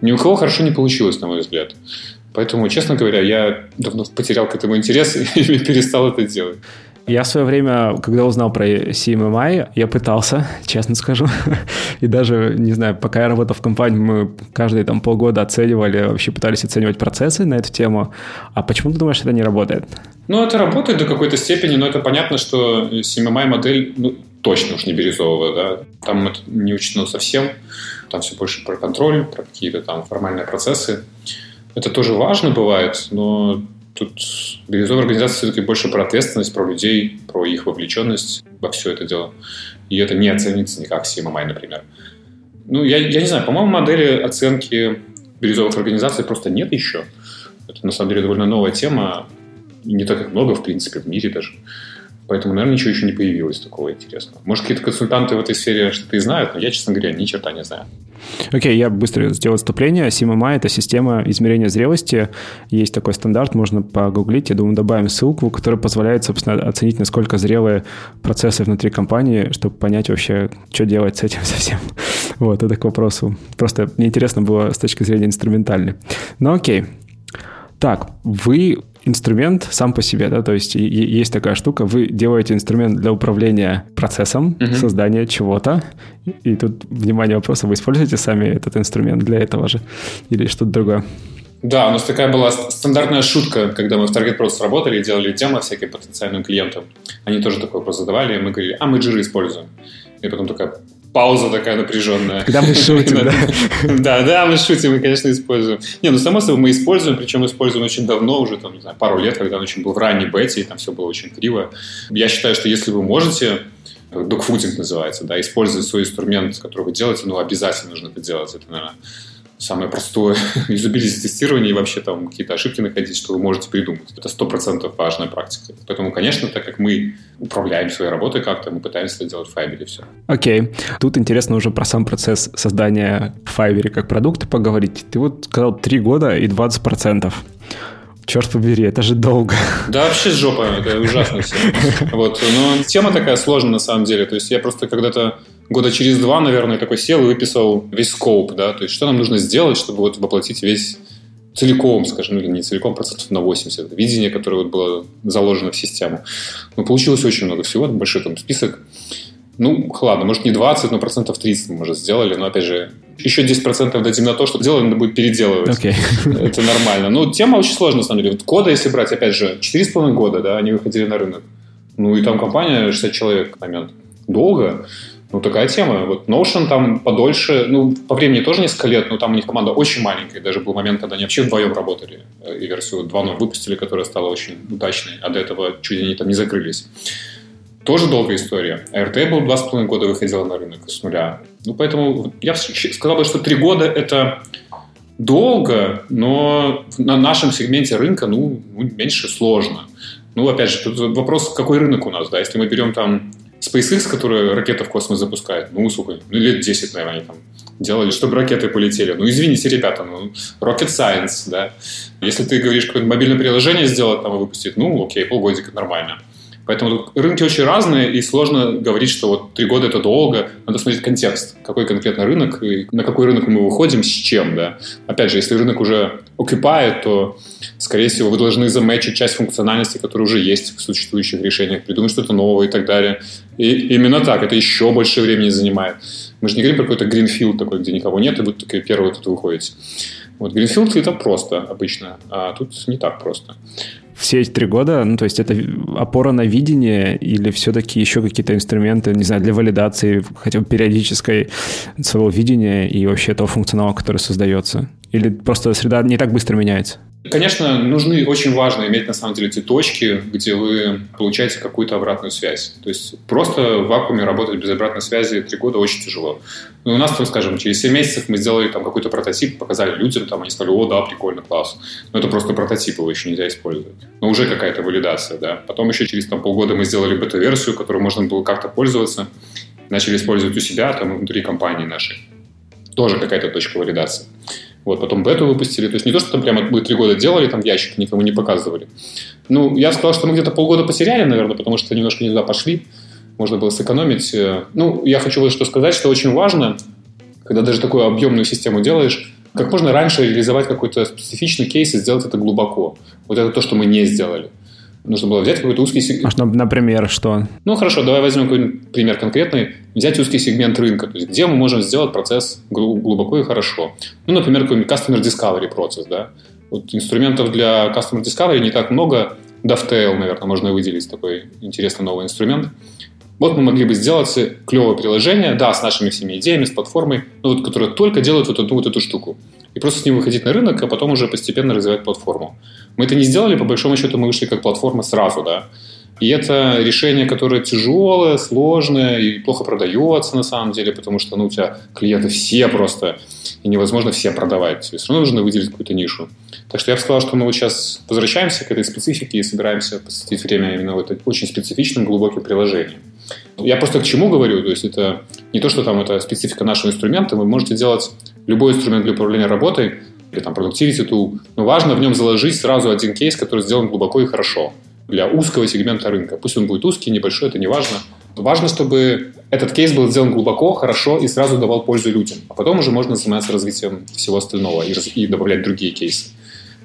Ни у кого хорошо не получилось, на мой взгляд. Поэтому, честно говоря, я давно потерял к этому интерес (laughs) и перестал это делать. Я в свое время, когда узнал про CMMI, я пытался, (laughs) честно скажу. (laughs) И даже, не знаю, пока я работал в компании, мы каждые там полгода оценивали, вообще пытались оценивать процессы на эту тему. А почему ты думаешь, это не работает? Ну, это работает до какой-то степени, но это понятно, что CMMI-модель ну, точно уж не бирюзовая, да. Там это не учтено совсем. Там все больше про контроль, про какие-то там формальные процессы. Это тоже важно бывает, но тут бирюзовая организация все-таки больше про ответственность, про людей, про их вовлеченность во все это дело. И это не оценится никак CMMI, например. Ну, я, я не знаю, по-моему, модели оценки бирюзовых организаций просто нет еще. Это, на самом деле, довольно новая тема. Не так много, в принципе, в мире даже. Поэтому, наверное, ничего еще не появилось такого интересного. Может, какие-то консультанты в этой сфере что-то и знают, но я, честно говоря, ни черта не знаю. Окей, okay, я быстро сделаю отступление. CMMI — это система измерения зрелости. Есть такой стандарт, можно погуглить. Я думаю, добавим ссылку, которая позволяет, собственно, оценить, насколько зрелые процессы внутри компании, чтобы понять вообще, что делать с этим (laughs) совсем. Вот, это к вопросу. Просто мне интересно было с точки зрения инструментальной. Ну окей. Так, вы инструмент сам по себе, да, то есть есть такая штука, вы делаете инструмент для управления процессом, угу. создания чего-то, и тут, внимание, вопроса, вы используете сами этот инструмент для этого же или что-то другое? Да, у нас такая была стандартная шутка, когда мы в Target Pro работали и делали демо всяким потенциальным клиентам. Они тоже такой вопрос задавали, и мы говорили, а мы жиры используем. И потом такая пауза такая напряженная. Когда мы шутим, да? (laughs) Да, да, мы шутим, мы, конечно, используем. Не, ну, само собой, мы используем, причем используем очень давно, уже, там, не знаю, пару лет, когда он очень был в ранней бете, и там все было очень криво. Я считаю, что если вы можете, докфутинг называется, да, использовать свой инструмент, который вы делаете, ну, обязательно нужно это делать. Это, наверное, самое простое (laughs) юзабилити тестирование и вообще там какие-то ошибки находить, что вы можете придумать. Это сто процентов важная практика. Поэтому, конечно, так как мы управляем своей работой как-то, мы пытаемся это делать в Fiverr все. Окей. Okay. Тут интересно уже про сам процесс создания Fiverr как продукта поговорить. Ты вот сказал 3 года и 20 процентов. Черт побери, это же долго. (laughs) Да, вообще жопа, это ужасно все. (laughs) Вот. Но тема такая сложная на самом деле. То есть я просто когда-то года через два, наверное, такой сел и выписал весь скоп, да, то есть что нам нужно сделать, чтобы вот воплотить весь целиком, скажем, ну, или не целиком, процентов на 80, видение, которое вот было заложено в систему. Но получилось очень много всего, большой там список. Ну, ладно, может не 20, но процентов 30 мы, может, сделали, но, опять же, еще 10% дадим на то, что дело надо будет переделывать. Okay. Это нормально. Ну, тема очень сложная, на самом деле. Вот кода, если брать, опять же, 4,5 года, да, они выходили на рынок. Ну, и там компания 60 человек момент. Долго. Ну, такая тема. Вот Notion там подольше, ну, по времени тоже несколько лет, но там у них команда очень маленькая. Даже был момент, когда они вообще вдвоем работали. И версию 2.0 выпустили, которая стала очень удачной, а до этого чуть они там не закрылись. тоже долгая история. Airtable два с половиной года выходила на рынок с нуля. Ну, поэтому я сказал бы, что три года – это долго, но на нашем сегменте рынка, ну, ну, меньше сложно. Ну, опять же, тут вопрос, какой рынок у нас, да, если мы берем там SpaceX, который ракеты в космос запускает, ну, сколько, ну, лет 10, наверное, они там делали, чтобы ракеты полетели. Ну, извините, ребята, ну, rocket science, да. Если ты говоришь, какое-то мобильное приложение сделать, там, и выпустить, ну, окей, полгодика нормально. Поэтому рынки очень разные, и сложно говорить, что вот три года это долго. Надо смотреть контекст, какой конкретно рынок, и на какой рынок мы выходим, с чем, да. Опять же, если рынок уже окупает, то, скорее всего, вы должны заметчить часть функциональности, которая уже есть в существующих решениях, придумать что-то новое и так далее. И именно так, это еще больше времени занимает. Мы же не говорим про какой-то гринфилд такой, где никого нет, и вы такие первые тут выходите. Вот Greenfield это просто обычно, а тут не так просто. Все эти три года, ну, то есть это опора на видение или все-таки еще какие-то инструменты, не знаю, для валидации хотя бы периодической своего видения и вообще того функционала, который создается? Или просто среда не так быстро меняется? Конечно, нужны очень важно иметь на самом деле эти точки, где вы получаете какую-то обратную связь. То есть просто в вакууме работать без обратной связи три года очень тяжело. Ну, у нас, там, скажем, через 7 месяцев мы сделали там какой-то прототип, показали людям, там они сказали, о, да, прикольно, класс. Но это просто прототип, его еще нельзя использовать. Но уже какая-то валидация, да. Потом еще через там, полгода мы сделали бета-версию, которую можно было как-то пользоваться. Начали использовать у себя, там, внутри компании нашей. Тоже какая-то точка валидации. Вот, потом бету выпустили. То есть не то, что там прямо мы три года делали, там ящик никому не показывали. Ну, я сказал, что мы где-то полгода потеряли, наверное, потому что немножко не туда пошли. Можно было сэкономить. Ну, я хочу вот что сказать, что очень важно, когда даже такую объемную систему делаешь, как можно раньше реализовать какой-то специфичный кейс и сделать это глубоко. Вот это то, что мы не сделали нужно было взять какой-то узкий сегмент. А, например, что? Ну, хорошо, давай возьмем какой-нибудь пример конкретный. Взять узкий сегмент рынка, то есть где мы можем сделать процесс глубоко и хорошо. Ну, например, какой-нибудь Customer Discovery процесс, да. Вот инструментов для Customer Discovery не так много. Dovetail, наверное, можно выделить такой интересный новый инструмент. Вот мы могли бы сделать клевое приложение, да, с нашими всеми идеями, с платформой, ну, вот, которое только делает вот одну вот эту штуку. И просто с ним выходить на рынок, а потом уже постепенно развивать платформу. Мы это не сделали, по большому счету мы вышли как платформа сразу, да. И это решение, которое тяжелое, сложное и плохо продается на самом деле, потому что ну, у тебя клиенты все просто, и невозможно все продавать. Тебе все равно нужно выделить какую-то нишу. Так что я бы сказал, что мы вот сейчас возвращаемся к этой специфике и собираемся посвятить время именно вот очень специфичным глубоким приложениям. Я просто к чему говорю, то есть это не то, что там это специфика нашего инструмента, вы можете делать любой инструмент для управления работой, или там productivity tool, но важно в нем заложить сразу один кейс, который сделан глубоко и хорошо для узкого сегмента рынка. Пусть он будет узкий, небольшой, это не важно. Важно, чтобы этот кейс был сделан глубоко, хорошо и сразу давал пользу людям. А потом уже можно заниматься развитием всего остального и, и добавлять другие кейсы.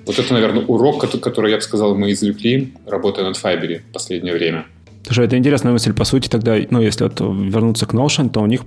Вот это, наверное, урок, который, я бы сказал, мы извлекли, работая над Fiber в последнее время. Слушай, это интересная мысль. По сути, тогда, ну, если вот вернуться к Notion, то у них,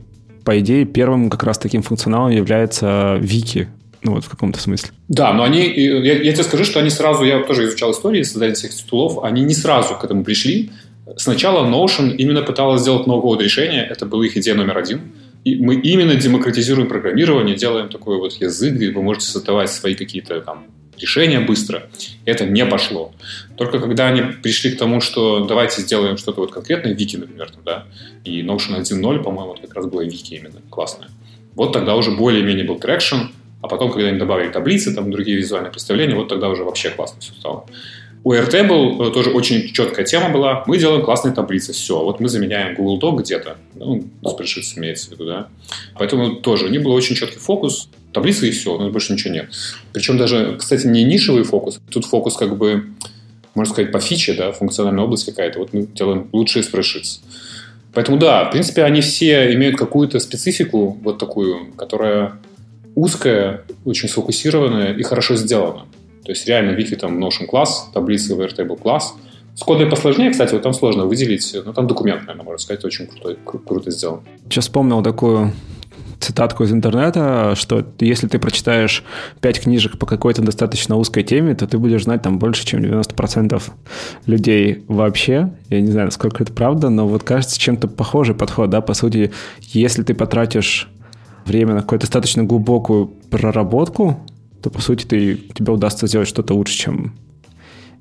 по идее, первым как раз таким функционалом является Вики, ну вот в каком-то смысле. Да, но они, я, я тебе скажу, что они сразу, я тоже изучал истории создания всех титулов, они не сразу к этому пришли. Сначала Notion именно пыталась сделать новое решение, это была их идея номер один. И мы именно демократизируем программирование, делаем такой вот язык, где вы можете создавать свои какие-то там решения быстро. Это не пошло. Только когда они пришли к тому, что давайте сделаем что-то вот конкретное, Вики, например, там, да, и Notion 1.0, по-моему, вот как раз было Вики именно, классное. Вот тогда уже более-менее был traction, а потом, когда они добавили таблицы, там другие визуальные представления, вот тогда уже вообще классно все стало. У Airtable э, тоже очень четкая тема была. Мы делаем классные таблицы, все. Вот мы заменяем Google Doc где-то. Ну, spreadsheet имеется в виду, да. Поэтому тоже у них был очень четкий фокус. Таблицы и все, у нас больше ничего нет. Причем даже, кстати, не нишевый фокус. Тут фокус как бы, можно сказать, по фиче, да, функциональная область какая-то. Вот мы делаем лучшие спрешиц. Поэтому да, в принципе, они все имеют какую-то специфику, вот такую, которая узкая, очень сфокусированная и хорошо сделана. То есть реально Wiki там Notion класс, таблицы Airtable класс. С кодой посложнее, кстати, вот там сложно выделить, но там документ, наверное, можно сказать, очень круто, кру- круто сделан. Сейчас вспомнил такую цитатку из интернета, что если ты прочитаешь пять книжек по какой-то достаточно узкой теме, то ты будешь знать там больше, чем 90% людей вообще. Я не знаю, насколько это правда, но вот кажется чем-то похожий подход, да, по сути, если ты потратишь время на какую-то достаточно глубокую проработку, то, по сути, ты, тебе удастся сделать что-то лучше, чем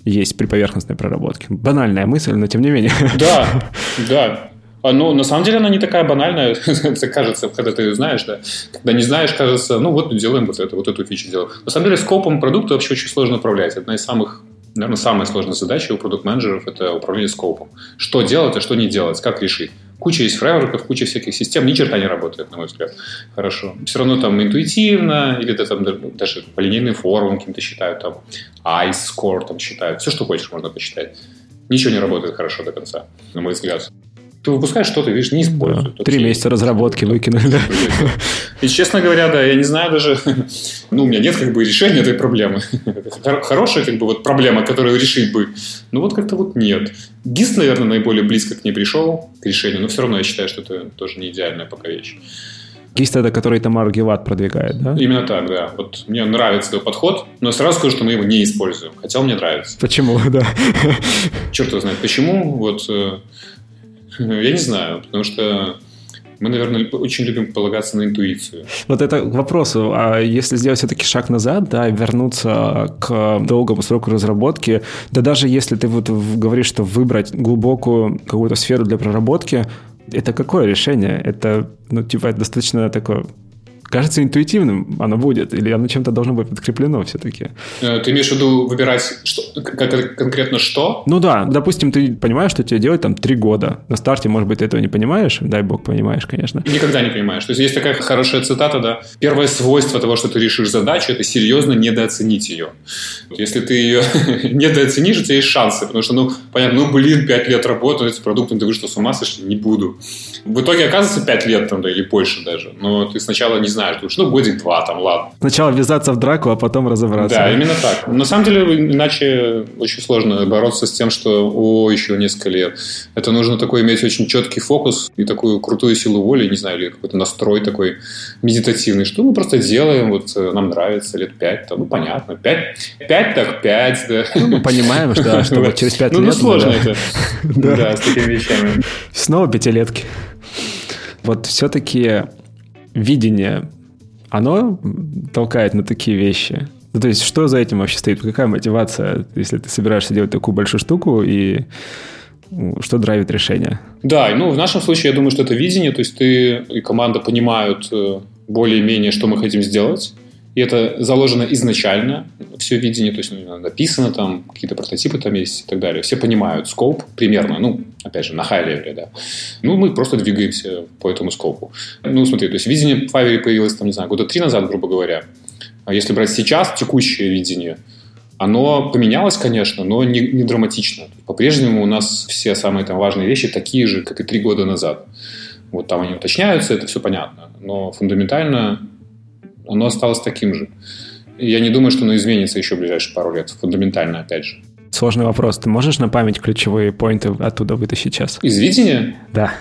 есть при поверхностной проработке. Банальная мысль, но тем не менее. Да, (laughs) да. А, ну, на самом деле она не такая банальная, (laughs) это кажется, когда ты знаешь, да. Когда не знаешь, кажется, ну вот делаем вот это, вот эту фичу делаем. На самом деле скопом продукта вообще очень сложно управлять. Одна из самых наверное, самая сложная задача у продукт-менеджеров – это управление скопом. Что делать, а что не делать, как решить. Куча есть фреймворков, куча всяких систем, ни черта не работает, на мой взгляд. Хорошо. Все равно там интуитивно, или это там даже по линейным формам каким-то считают, там ICE score там считают, все, что хочешь, можно посчитать. Ничего не работает хорошо до конца, на мой взгляд ты выпускаешь что-то, видишь, не используют. Да. Три месяца разработки выкинули, да. (laughs) И, честно говоря, да, я не знаю даже... (laughs) Ну, у меня нет как бы решения этой проблемы. (laughs) Хорошая как бы вот проблема, которую решить бы. Ну, вот как-то вот нет. ГИС, наверное, наиболее близко к ней пришел, к решению, но все равно я считаю, что это тоже не идеальная пока вещь. ГИСТ это который Тамар Геват продвигает, да? Именно так, да. Вот мне нравится его подход, но сразу скажу, что мы его не используем. Хотя он мне нравится. Почему, да? Черт его знает, почему. Вот э, Я не знаю, потому что мы, наверное, очень любим полагаться на интуицию. Вот это к вопросу. А если сделать все-таки шаг назад, да, вернуться к долгому сроку разработки, да даже если ты вот говоришь, что выбрать глубокую какую-то сферу для проработки, это какое решение? Это, ну, типа, это достаточно такое кажется интуитивным оно будет, или оно чем-то должно быть подкреплено все-таки. Э, ты имеешь в виду выбирать что, конкретно что? Ну да, допустим, ты понимаешь, что тебе делать там три года. На старте, может быть, ты этого не понимаешь, дай бог понимаешь, конечно. Никогда не понимаешь. То есть есть такая хорошая цитата, да, первое свойство того, что ты решишь задачу, это серьезно недооценить ее. Если ты ее (laughs) недооценишь, у тебя есть шансы, потому что, ну, понятно, ну, блин, пять лет работать с продуктом, ты что, с ума сошли? Не буду. В итоге оказывается пять лет там, да, или больше даже. Но ты сначала не знаешь, думаешь, ну, годик-два там, ладно. Сначала ввязаться в драку, а потом разобраться. Да, именно так. На самом деле, иначе очень сложно бороться с тем, что, о, еще несколько лет. Это нужно такой иметь очень четкий фокус и такую крутую силу воли, не знаю, или какой-то настрой такой медитативный, что мы просто делаем, вот э, нам нравится лет пять, то, ну, понятно, пять, пять так пять, да. Ну, мы понимаем, что, что (laughs) через пять ну, лет... Ну, сложно это, (laughs) да, с такими вещами. Снова пятилетки. Вот все-таки видение, оно толкает на такие вещи. Ну, то есть, что за этим вообще стоит? Какая мотивация, если ты собираешься делать такую большую штуку, и что драйвит решение? Да, ну, в нашем случае, я думаю, что это видение, то есть ты и команда понимают э, более-менее, что мы хотим сделать, и это заложено изначально, все видение, то есть ну, написано там, какие-то прототипы там есть и так далее. Все понимают скоп примерно, ну, опять же, на level, да. Ну, мы просто двигаемся по этому скопу. Ну, смотри, то есть видение Fiverr появилось, там, не знаю, года три назад, грубо говоря. А если брать сейчас текущее видение, оно поменялось, конечно, но не, не драматично. По-прежнему у нас все самые там важные вещи такие же, как и три года назад. Вот там они уточняются, это все понятно. Но фундаментально оно осталось таким же. Я не думаю, что оно изменится еще в ближайшие пару лет, фундаментально, опять же. Сложный вопрос. Ты можешь на память ключевые поинты оттуда вытащить сейчас? Из видения? Да.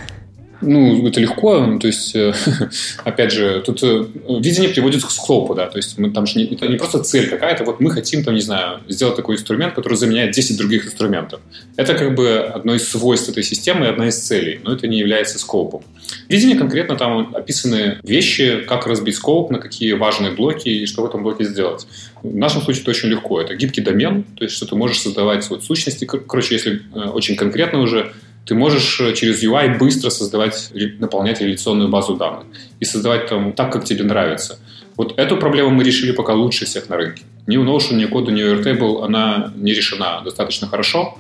Ну, это легко, то есть, э, (laughs) опять же, тут э, видение приводит к склопу, да, то есть мы там же не, это не просто цель какая-то, вот мы хотим, там, не знаю, сделать такой инструмент, который заменяет 10 других инструментов. Это как бы одно из свойств этой системы и одна из целей, но это не является скопом. видение конкретно там описаны вещи, как разбить скоп, на какие важные блоки и что в этом блоке сделать. В нашем случае это очень легко. Это гибкий домен, то есть что ты можешь создавать вот сущности, короче, если э, очень конкретно уже, ты можешь э, через UI быстро создавать, наполнять реляционную базу данных и создавать там так, как тебе нравится. Вот эту проблему мы решили пока лучше всех на рынке. Ни у Notion, ни Code, ни Airtable она не решена достаточно хорошо.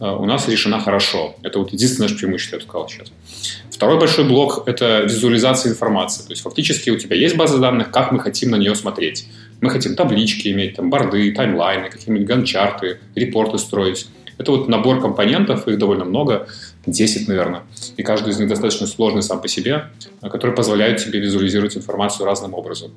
Э, у нас решена хорошо. Это вот единственное преимущество, я сказал сейчас. Второй большой блок – это визуализация информации. То есть фактически у тебя есть база данных, как мы хотим на нее смотреть. Мы хотим таблички иметь, там, борды, таймлайны, какие-нибудь ганчарты, репорты строить. Это вот набор компонентов, их довольно много, 10, наверное. И каждый из них достаточно сложный сам по себе, который позволяет тебе визуализировать информацию разным образом.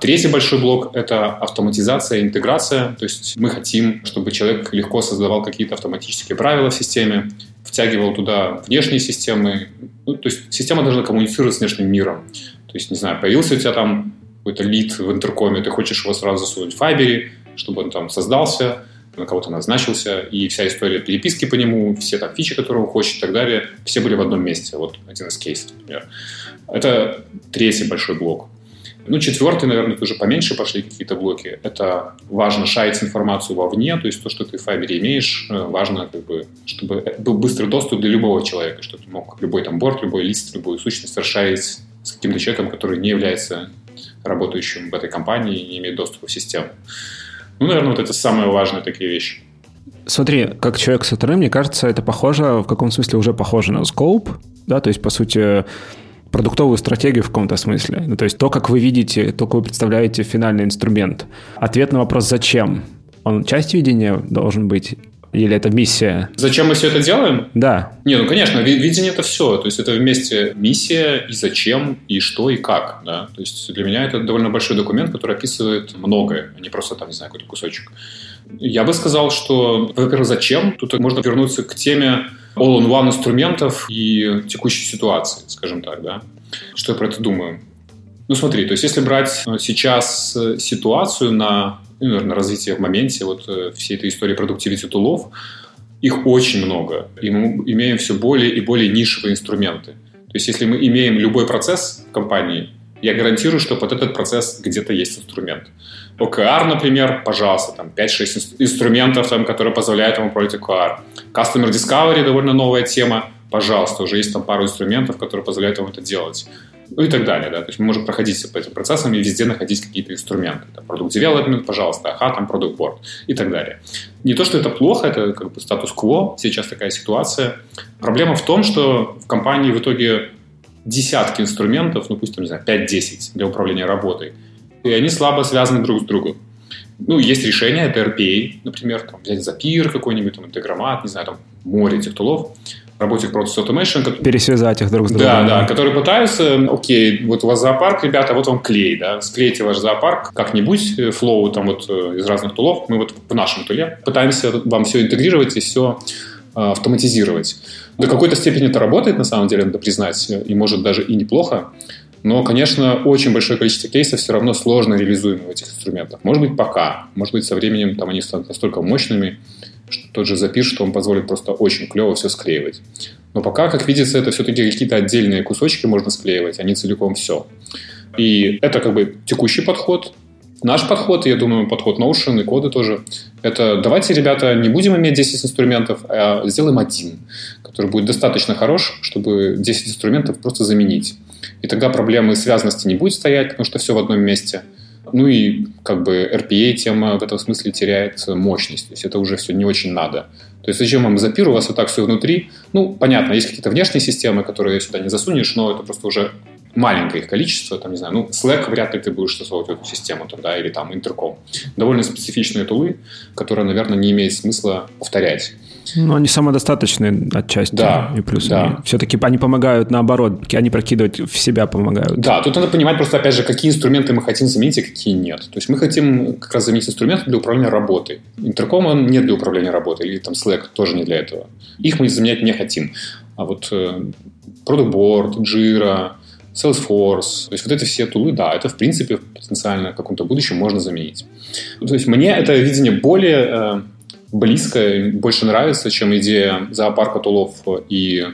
Третий большой блок — это автоматизация интеграция. То есть мы хотим, чтобы человек легко создавал какие-то автоматические правила в системе, втягивал туда внешние системы. Ну, то есть система должна коммуницировать с внешним миром. То есть, не знаю, появился у тебя там какой-то лид в интеркоме, ты хочешь его сразу засунуть в Файбере, чтобы он там создался — на кого-то назначился, и вся история переписки по нему, все там фичи, которые он хочет и так далее, все были в одном месте. Вот один из кейсов, например. Это третий большой блок. Ну, четвертый, наверное, уже поменьше пошли какие-то блоки. Это важно шарить информацию вовне, то есть то, что ты в Fiverr имеешь, э, важно, как бы, чтобы был быстрый доступ для любого человека, чтобы ты мог любой там борт, любой лист, любую сущность расшарить с каким-то человеком, который не является работающим в этой компании и не имеет доступа в систему. Ну, наверное, вот это самые важные такие вещи. Смотри, как человек со вторым, мне кажется, это похоже, в каком смысле уже похоже на скоуп, да, то есть, по сути, продуктовую стратегию в каком-то смысле. Ну, то есть то, как вы видите, то, как вы представляете финальный инструмент. Ответ на вопрос «зачем?» Он часть видения должен быть или это миссия? Зачем мы все это делаем? Да. Не, ну конечно, видение это все. То есть это вместе миссия и зачем, и что, и как. Да? То есть для меня это довольно большой документ, который описывает многое, а не просто там, не знаю, какой-то кусочек. Я бы сказал, что, во-первых, зачем? Тут можно вернуться к теме all-in-one инструментов и текущей ситуации, скажем так, да. Что я про это думаю? Ну, смотри, то есть если брать э, сейчас э, ситуацию на, ну, наверное, развитие в моменте вот э, всей этой истории продуктивити тулов, их очень много, и мы имеем все более и более нишевые инструменты. То есть если мы имеем любой процесс в компании, я гарантирую, что под этот процесс где-то есть инструмент. OKR, например, пожалуйста, там 5-6 инструментов, там, которые позволяют ему управлять OKR. Customer Discovery довольно новая тема, пожалуйста, уже есть там пару инструментов, которые позволяют вам это делать. Ну и так далее, да. То есть мы можем проходить по этим процессам и везде находить какие-то инструменты. Там, Product Development, пожалуйста, ага, там Product Board и так далее. Не то, что это плохо, это как бы статус-кво, сейчас такая ситуация. Проблема в том, что в компании в итоге десятки инструментов, ну пусть там, не знаю, 5-10 для управления работой – и они слабо связаны друг с другом. Ну, есть решения, это RPA, например, там, взять Zapier какой-нибудь, там, Интегромат, не знаю, там, море этих тулов, Robotic Process Automation. Пересвязать их друг с другом. Да, да, которые пытаются, окей, вот у вас зоопарк, ребята, вот вам клей, да, склейте ваш зоопарк как-нибудь, э, флоу там вот э, из разных тулов, мы вот в нашем туле пытаемся вам все интегрировать и все э, автоматизировать. До какой-то степени это работает, на самом деле, надо признать, и может даже и неплохо, но, конечно, очень большое количество кейсов все равно сложно реализуемы в этих инструментах. Может быть, пока. Может быть, со временем там они станут настолько мощными, тот же запиш, что он позволит просто очень клево все склеивать. Но пока, как видится, это все-таки какие-то отдельные кусочки можно склеивать, а не целиком все. И это как бы текущий подход. Наш подход, я думаю, подход Notion и коды тоже, это давайте, ребята, не будем иметь 10 инструментов, а сделаем один, который будет достаточно хорош, чтобы 10 инструментов просто заменить. И тогда проблемы связанности не будет стоять, потому что все в одном месте. Ну и как бы RPA тема в этом смысле теряет мощность. То есть это уже все не очень надо. То есть зачем вам запир, у вас вот так все внутри. Ну, понятно, есть какие-то внешние системы, которые сюда не засунешь, но это просто уже маленькое их количество, там, не знаю, ну, Slack вряд ли ты будешь в эту систему, там, да, или там Intercom. Довольно специфичные тулы, которые, наверное, не имеет смысла повторять. Ну, они самодостаточные отчасти. Да. И плюс да. они, все-таки они помогают наоборот, они прокидывать в себя помогают. Да, тут надо понимать просто, опять же, какие инструменты мы хотим заменить, а какие нет. То есть мы хотим как раз заменить инструменты для управления работой. Интерком он не для управления работой, или там Slack тоже не для этого. Их мы заменять не хотим. А вот э, Product Board, Jira, Salesforce, то есть вот эти все тулы, да, это в принципе потенциально в каком-то будущем можно заменить. То есть мне это видение более э, близко, больше нравится, чем идея зоопарка тулов и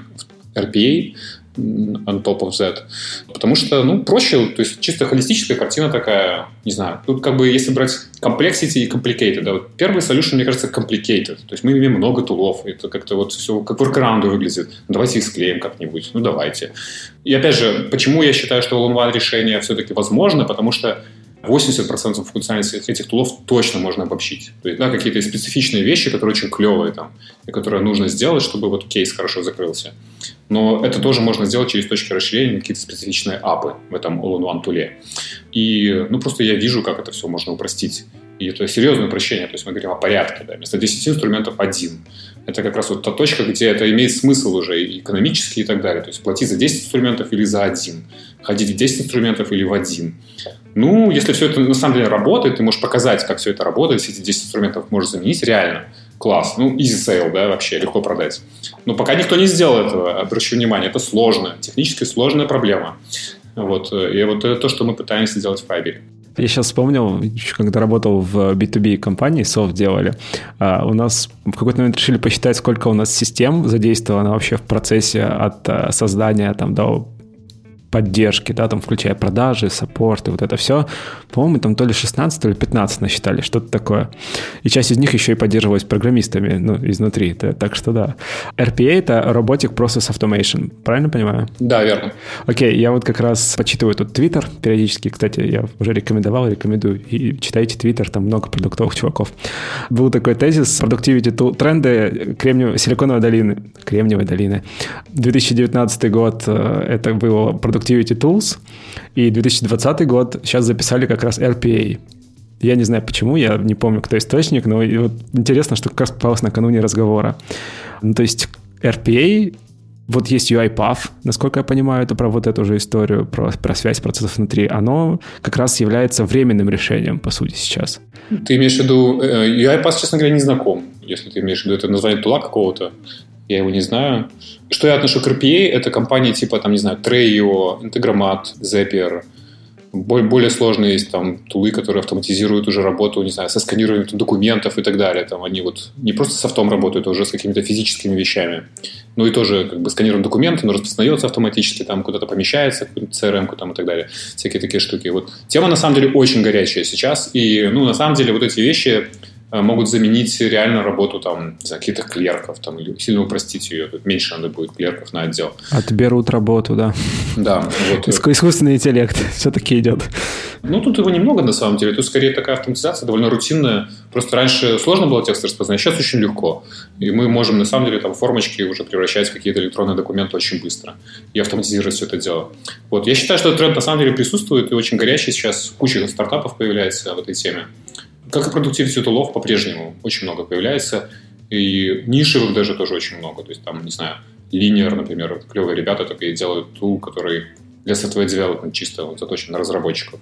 RPA on top of that. Потому что, ну, проще, то есть чисто холистическая картина такая, не знаю, тут как бы если брать complexity и complicated, да, вот первый solution, мне кажется, complicated, то есть мы имеем много тулов, это как-то вот все как workaround выглядит, давайте их склеим как-нибудь, ну, давайте. И опять же, почему я считаю, что all-in-one решение все-таки возможно, потому что 80% функциональности этих тулов точно можно обобщить. То есть, да, какие-то специфичные вещи, которые очень клевые там, и которые нужно сделать, чтобы вот кейс хорошо закрылся. Но это тоже можно сделать через точки расширения, какие-то специфичные апы в этом all-in-one туле. И, ну, просто я вижу, как это все можно упростить. И это серьезное упрощение. То есть мы говорим о порядке. Да? Вместо 10 инструментов один. Это как раз вот та точка, где это имеет смысл уже и экономически и так далее. То есть платить за 10 инструментов или за один. Ходить в 10 инструментов или в один. Ну, если все это на самом деле работает, ты можешь показать, как все это работает, все эти 10 инструментов можешь заменить, реально, класс. Ну, easy sale, да, вообще, легко продать. Но пока никто не сделал этого, обращу внимание, это сложно, технически сложная проблема. Вот, и вот это то, что мы пытаемся сделать в Fiverr. Я сейчас вспомнил, когда работал в B2B компании, софт делали, а, у нас в какой-то момент решили посчитать, сколько у нас систем задействовано вообще в процессе от а, создания там, до поддержки, да, там, включая продажи, саппорт и вот это все, по-моему, там то ли 16, то ли 15 насчитали, что-то такое. И часть из них еще и поддерживалась программистами, ну, изнутри, это, так что да. RPA — это Robotic Process Automation, правильно понимаю? Да, верно. Окей, я вот как раз почитываю тут Twitter периодически, кстати, я уже рекомендовал, рекомендую, и читайте Twitter, там много продуктовых чуваков. Был такой тезис, productivity tool, тренды Кремниевой, Силиконовой долины, Кремниевой долины. 2019 год э, это было Productivity Tools, и 2020 год сейчас записали как раз RPA. Я не знаю почему, я не помню, кто источник, но вот интересно, что как раз попалось накануне разговора. Ну, то есть RPA вот есть UiPath, насколько я понимаю, это про вот эту же историю, про, про связь процессов внутри. Оно как раз является временным решением, по сути, сейчас. Ты имеешь в виду... Э, UiPath, честно говоря, не знаком, если ты имеешь в виду это название тула какого-то. Я его не знаю. Что я отношу к RPA, это компании типа, там, не знаю, Treio, Integromat, Zapier, более сложные есть там тулы, которые автоматизируют уже работу, не знаю, со сканированием документов и так далее. Там они вот не просто софтом работают, а уже с какими-то физическими вещами. Ну и тоже как бы сканируем документы, но распознается автоматически, там куда-то помещается, в CRM там и так далее. Всякие такие штуки. Вот тема на самом деле очень горячая сейчас. И, ну, на самом деле вот эти вещи могут заменить реально работу там, за каких-то клерков там, или сильно упростить ее. Тут меньше надо будет клерков на отдел. Отберут работу, да. Да. Вот. Искусственный интеллект (laughs) все-таки идет. Ну, тут его немного на самом деле. Тут скорее такая автоматизация довольно рутинная. Просто раньше сложно было текст распознать, сейчас очень легко. И мы можем на самом деле там формочки уже превращать в какие-то электронные документы очень быстро и автоматизировать все это дело. Вот. Я считаю, что этот тренд на самом деле присутствует и очень горячий сейчас. Куча стартапов появляется в этой теме. Как и продуктивность тулов по-прежнему очень много появляется. И нишевых даже тоже очень много. То есть там, не знаю, Linear, например, клевые ребята такие делают тул, который для software development чисто вот, заточен на разработчиков.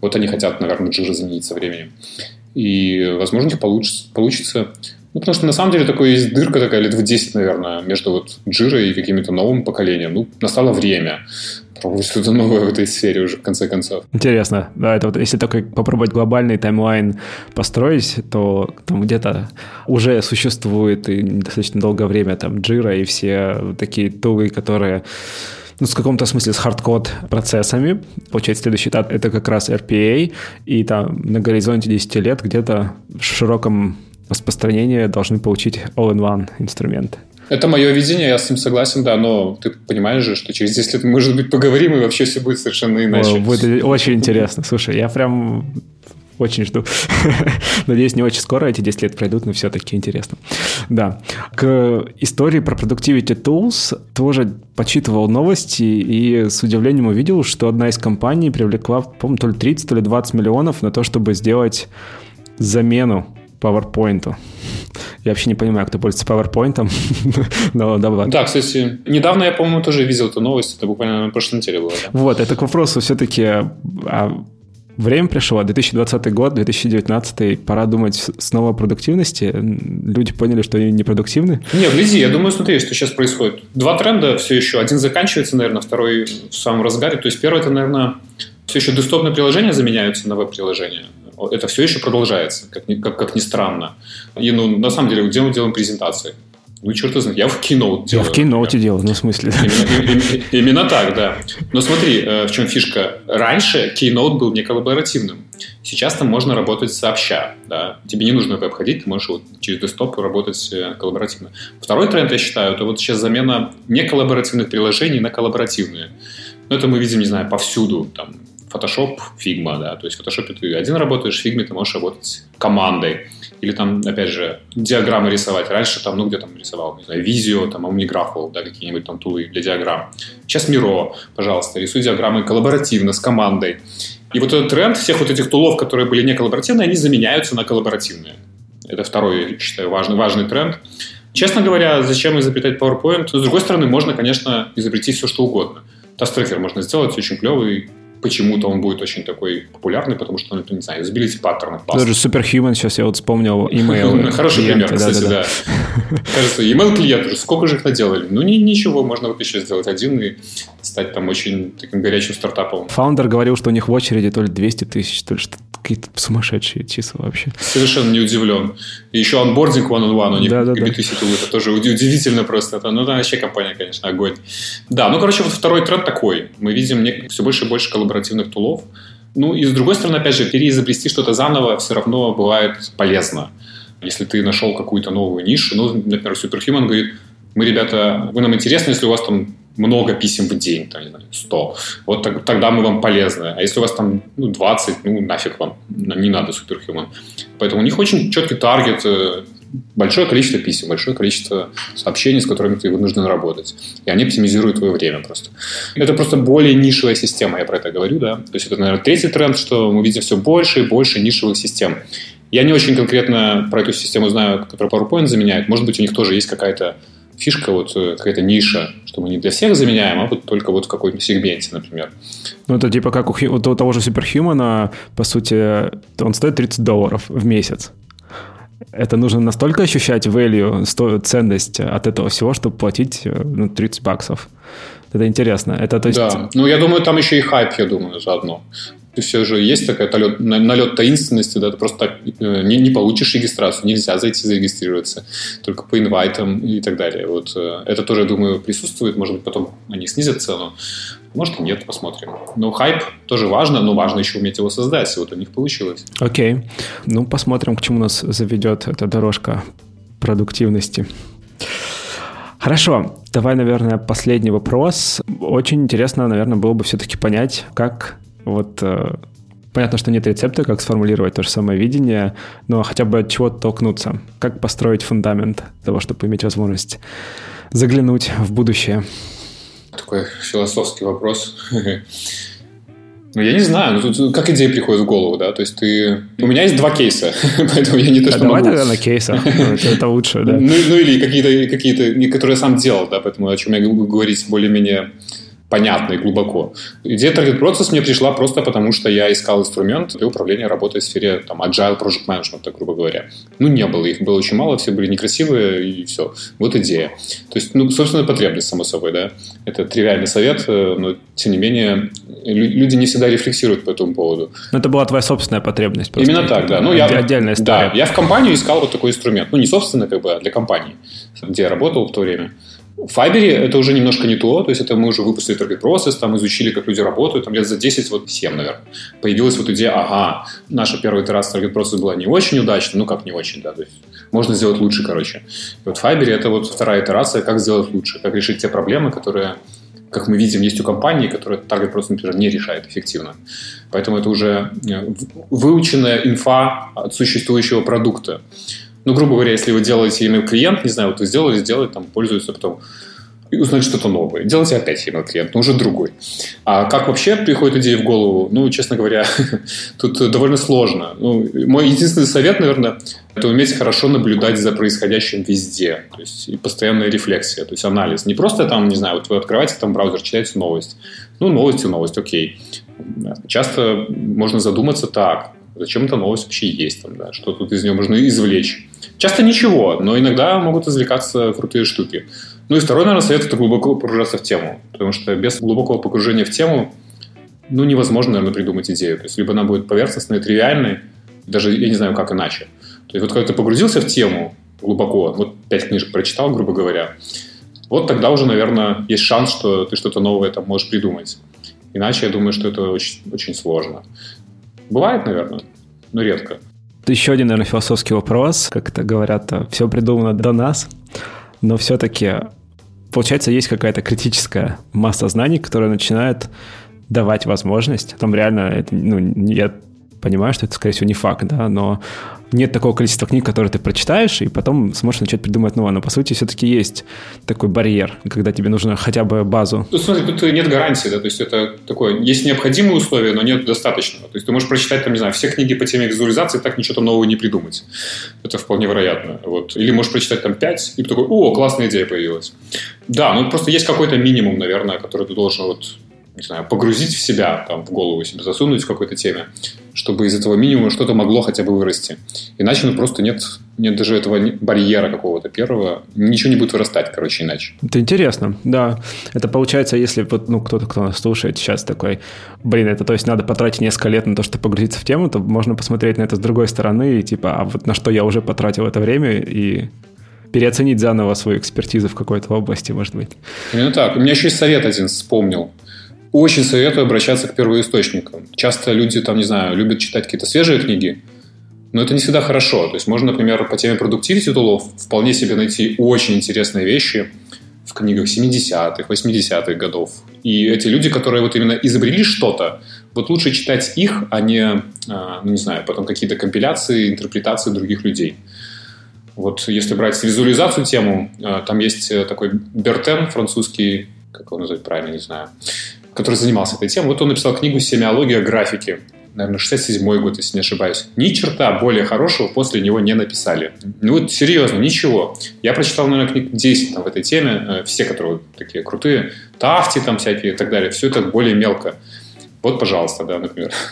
Вот они хотят, наверное, Jira заменить со временем. И, возможно, у получится, получится. Ну, потому что на самом деле такое есть дырка такая лет в 10, наверное, между вот Jira и каким-то новым поколением. Ну, настало время пробовать что-то новое в этой сфере уже в конце концов. Интересно. Да, это вот если только попробовать глобальный timeline построить, то там где-то уже существует и достаточно долгое время там Jira и все такие тулы, которые ну, в каком-то смысле с hardcode процессами. Получается, следующий этап — это как раз RPA, и там на горизонте 10 лет где-то в широком распространении должны получить all-in-one инструменты. Это мое видение, я с ним согласен, да, но ты понимаешь же, что через 10 лет может быть, поговорим, и вообще все будет совершенно иначе. Будет очень интересно. Слушай, я прям очень жду. (laughs) Надеюсь, не очень скоро эти 10 лет пройдут, но все-таки интересно. Да. К истории про Productivity Tools тоже почитывал новости и с удивлением увидел, что одна из компаний привлекла, по-моему, то ли 30, то ли 20 миллионов на то, чтобы сделать замену PowerPoint. Я вообще не понимаю, кто пользуется PowerPoint. Но, (laughs) да, да, кстати, недавно я, по-моему, тоже видел эту новость. Это буквально на прошлой неделе было. Да? Вот, это к вопросу все-таки а Время пришло, 2020 год, 2019, пора думать снова о продуктивности. Люди поняли, что они непродуктивны. Нет, гляди, я думаю, смотри, что сейчас происходит. Два тренда все еще. Один заканчивается, наверное, второй в самом разгаре. То есть первый, это, наверное, все еще десктопные приложения заменяются на веб-приложения это все еще продолжается, как ни, как, как ни странно. И, ну, на самом деле, где мы делаем презентации? Ну, черт знает, я в Keynote делаю. Я в Keynote делаю, ну, в смысле. Именно, именно, именно так, да. Но смотри, э, в чем фишка. Раньше Keynote был не коллаборативным. Сейчас там можно работать сообща. Да? Тебе не нужно веб ходить, ты можешь вот через десктоп работать э, коллаборативно. Второй тренд, я считаю, это вот сейчас замена неколлаборативных приложений на коллаборативные. Ну, это мы видим, не знаю, повсюду. Там, Photoshop, Figma, да, то есть в Photoshop ты один работаешь, в Figma ты можешь работать командой. Или там, опять же, диаграммы рисовать. Раньше там, ну, где там рисовал, не знаю, Visio, там, OmniGraphal, да, какие-нибудь там тулы для диаграмм. Сейчас Miro, пожалуйста, рисуй диаграммы коллаборативно, с командой. И вот этот тренд всех вот этих тулов, которые были не коллаборативные, они заменяются на коллаборативные. Это второй, я считаю, важный, важный тренд. Честно говоря, зачем изобретать PowerPoint? С другой стороны, можно, конечно, изобрести все, что угодно. Task можно сделать очень клевый, почему-то он будет очень такой популярный, потому что, ну, не знаю, юзабилити паттернов. Даже Superhuman, сейчас я вот вспомнил, email. Хороший пример, кстати, да. Кажется, email клиент уже, сколько же их наделали? Ну, ничего, можно вот еще сделать один и стать там очень таким горячим стартапом. Фаундер говорил, что у них в очереди то ли 200 тысяч, то ли что какие-то сумасшедшие числа вообще. Совершенно не удивлен. И еще онбординг one-on-one у них да, да, B2C да. это тоже удивительно просто. Это, ну, да, вообще компания, конечно, огонь. Да, ну, короче, вот второй тренд такой. Мы видим все больше и больше коллаборативных тулов. Ну, и с другой стороны, опять же, переизобрести что-то заново все равно бывает полезно. Если ты нашел какую-то новую нишу, ну, например, Superhuman говорит, мы, ребята, вы нам интересны, если у вас там много писем в день, там, не знаю, 100, вот так, тогда мы вам полезны. А если у вас там ну, 20, ну нафиг вам, не надо суперхуман. Поэтому у них очень четкий таргет, э, большое количество писем, большое количество сообщений, с которыми ты вынужден работать. И они оптимизируют твое время просто. Это просто более нишевая система, я про это говорю, да. То есть это, наверное, третий тренд, что мы видим все больше и больше нишевых систем. Я не очень конкретно про эту систему знаю, которая PowerPoint заменяет. Может быть, у них тоже есть какая-то фишка, вот э, какая-то ниша, что мы не для всех заменяем, а вот только вот в какой-то сегменте, например. Ну, это типа как у, у того же Superhuman, по сути, он стоит 30 долларов в месяц. Это нужно настолько ощущать value, ценность от этого всего, чтобы платить э, ну, 30 баксов. Это интересно. Это, то есть... Да, ну я думаю, там еще и хайп, я думаю, заодно все же есть такая налет, налет таинственности, да, ты просто так э, не, не получишь регистрацию, нельзя зайти зарегистрироваться, только по инвайтам и так далее. Вот э, это тоже, я думаю, присутствует, может быть, потом они снизят цену, может и нет, посмотрим. Но хайп тоже важно, но важно еще уметь его создать, вот у них получилось. Окей, okay. ну посмотрим, к чему нас заведет эта дорожка продуктивности. Хорошо, давай, наверное, последний вопрос. Очень интересно, наверное, было бы все-таки понять, как вот э, понятно, что нет рецепта, как сформулировать то же самое видение, но хотя бы от чего толкнуться. Как построить фундамент того, чтобы иметь возможность заглянуть в будущее? Такой философский вопрос. (laughs) Ну, я не знаю, ну, тут как идея приходит в голову, да, то есть ты... У меня есть два кейса, (laughs) поэтому я не то, что Давай могу... тогда на кейсах, ну, это лучше, да. Ну, ну или какие-то, какие-то, которые я сам делал, да, поэтому о чем я говорить более-менее понятно и глубоко. Идея Target Process мне пришла просто потому, что я искал инструмент для управления работой в сфере там, agile project management, так грубо говоря. Ну, не было, их было очень мало, все были некрасивые, и все. Вот идея. То есть, ну, собственно, потребность, само собой, да. Это тривиальный совет, э, но, тем не менее, люди не всегда рефлексируют по этому поводу. Но это была твоя собственная потребность. Просто. Именно так, да. Ну, я, отдельная история. Да, я в компанию искал вот такой инструмент. Ну, не собственно, как бы, а для компании, где я работал в то время. В Fiverr это уже немножко не то, то есть это мы уже выпустили Target Process, там изучили, как люди работают, там лет за 10, вот 7, наверное. Появилась вот идея, ага, наша первая итерация Target Process была не очень удачной, ну как не очень, да, то есть можно сделать лучше, короче. И вот в это вот вторая итерация, как сделать лучше, как решить те проблемы, которые как мы видим, есть у компании, которые Target просто, например, не решает эффективно. Поэтому это уже э, выученная инфа от существующего продукта. Ну, грубо говоря, если вы делаете email клиент, не знаю, вот вы сделали, сделали, там, пользуются потом и узнать что-то новое. Делайте опять email клиент, но уже другой. А как вообще приходит идея в голову? Ну, честно говоря, (laughs) тут довольно сложно. Ну, мой единственный совет, наверное, это уметь хорошо наблюдать за происходящим везде. То есть и постоянная рефлексия, то есть анализ. Не просто там, не знаю, вот вы открываете там браузер, читаете новость. Ну, новость и новость, окей. Часто можно задуматься так, зачем эта новость вообще есть, там, да, что тут из нее можно извлечь. Часто ничего, но иногда могут извлекаться крутые штуки. Ну и второй, наверное, совет – это глубоко погружаться в тему. Потому что без глубокого погружения в тему ну, невозможно, наверное, придумать идею. То есть, либо она будет поверхностной, тривиальной, даже я не знаю, как иначе. То есть, вот когда ты погрузился в тему глубоко, вот пять книжек прочитал, грубо говоря, вот тогда уже, наверное, есть шанс, что ты что-то новое там можешь придумать. Иначе я думаю, что это очень, очень сложно. Бывает, наверное, но редко. Еще один, наверное, философский вопрос. Как это говорят, все придумано до нас, но все-таки, получается, есть какая-то критическая масса знаний, которая начинает давать возможность. Там реально, это, ну, я понимаю, что это, скорее всего, не факт, да, но нет такого количества книг, которые ты прочитаешь, и потом сможешь начать придумать новое. Но, по сути, все-таки есть такой барьер, когда тебе нужно хотя бы базу. Ну, смотри, тут нет гарантии, да, то есть это такое, есть необходимые условия, но нет достаточного. То есть ты можешь прочитать, там, не знаю, все книги по теме визуализации, так ничего там нового не придумать. Это вполне вероятно. Вот. Или можешь прочитать там пять, и такой, о, классная идея появилась. Да, ну просто есть какой-то минимум, наверное, который ты должен вот не знаю, погрузить в себя, там, в голову себе засунуть в какой-то теме, чтобы из этого минимума что-то могло хотя бы вырасти. Иначе ну, просто нет нет даже этого барьера какого-то первого, ничего не будет вырастать, короче, иначе. Это интересно, да. Это получается, если вот, ну, кто-то, кто нас слушает сейчас такой, блин, это то есть надо потратить несколько лет на то, чтобы погрузиться в тему, то можно посмотреть на это с другой стороны и типа, а вот на что я уже потратил это время и переоценить заново свою экспертизу в какой-то области, может быть. Ну так. У меня еще есть совет один вспомнил. Очень советую обращаться к первоисточникам. Часто люди, там, не знаю, любят читать какие-то свежие книги, но это не всегда хорошо. То есть можно, например, по теме продуктивити тулов вполне себе найти очень интересные вещи в книгах 70-х, 80-х годов. И эти люди, которые вот именно изобрели что-то, вот лучше читать их, а не, а, ну, не знаю, потом какие-то компиляции, интерпретации других людей. Вот если брать визуализацию тему, а, там есть э, такой Бертен, французский, как его назвать правильно, не знаю, который занимался этой темой. Вот он написал книгу «Семиология графики» наверное, 67 год, если не ошибаюсь. Ни черта более хорошего после него не написали. Ну вот серьезно, ничего. Я прочитал, наверное, книг 10 там, в этой теме, э, все, которые такие крутые, Тафти там всякие и так далее, все это более мелко. Вот, пожалуйста, да, например. (laughs)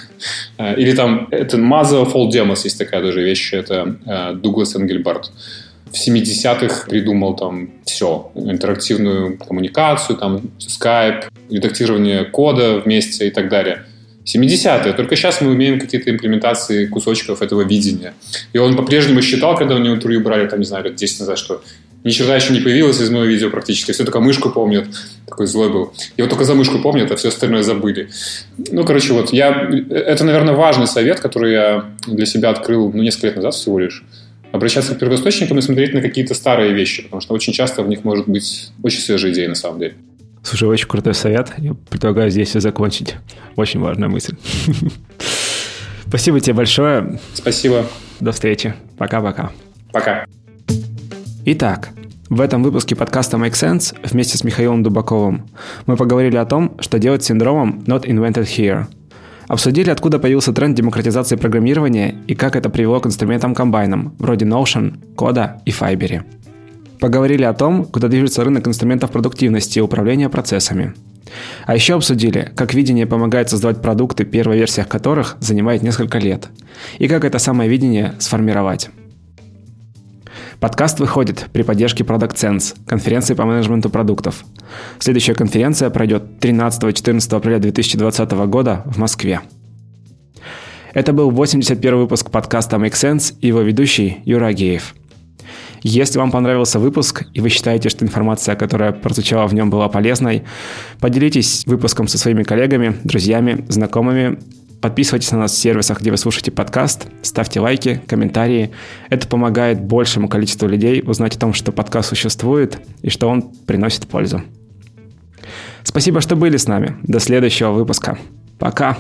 Э, или там, это All Demos, есть такая даже вещь, это э, Дуглас Энгельбард. В 70-х придумал там все, интерактивную коммуникацию, там Skype, редактирование кода вместе и так далее. 70-е. Только сейчас мы умеем какие-то имплементации кусочков этого видения. И он по-прежнему считал, когда у него интервью брали, там, не знаю, лет 10 назад, что ни черта еще не появилось из моего видео практически. Все только мышку помнят. Такой злой был. Вот только за мышку помнят, а все остальное забыли. Ну, короче, вот я... Это, наверное, важный совет, который я для себя открыл ну, несколько лет назад всего лишь. Обращаться к первоисточникам и смотреть на какие-то старые вещи, потому что очень часто в них может быть очень свежие идеи на самом деле. Слушай, очень крутой совет. Я предлагаю здесь все закончить. Очень важная мысль. (laughs) Спасибо тебе большое. Спасибо. До встречи. Пока-пока. Пока. Итак, в этом выпуске подкаста Make Sense вместе с Михаилом Дубаковым мы поговорили о том, что делать с синдромом Not Invented Here. Обсудили, откуда появился тренд демократизации программирования и как это привело к инструментам-комбайнам, вроде Notion, Кода и Fiber. Поговорили о том, куда движется рынок инструментов продуктивности и управления процессами. А еще обсудили, как видение помогает создавать продукты, первая версия которых занимает несколько лет, и как это самое видение сформировать. Подкаст выходит при поддержке Product Sense, конференции по менеджменту продуктов. Следующая конференция пройдет 13-14 апреля 2020 года в Москве. Это был 81 выпуск подкаста Make Sense и его ведущий Юра Агеев – если вам понравился выпуск, и вы считаете, что информация, которая прозвучала в нем, была полезной, поделитесь выпуском со своими коллегами, друзьями, знакомыми. Подписывайтесь на нас в сервисах, где вы слушаете подкаст, ставьте лайки, комментарии. Это помогает большему количеству людей узнать о том, что подкаст существует и что он приносит пользу. Спасибо, что были с нами. До следующего выпуска. Пока.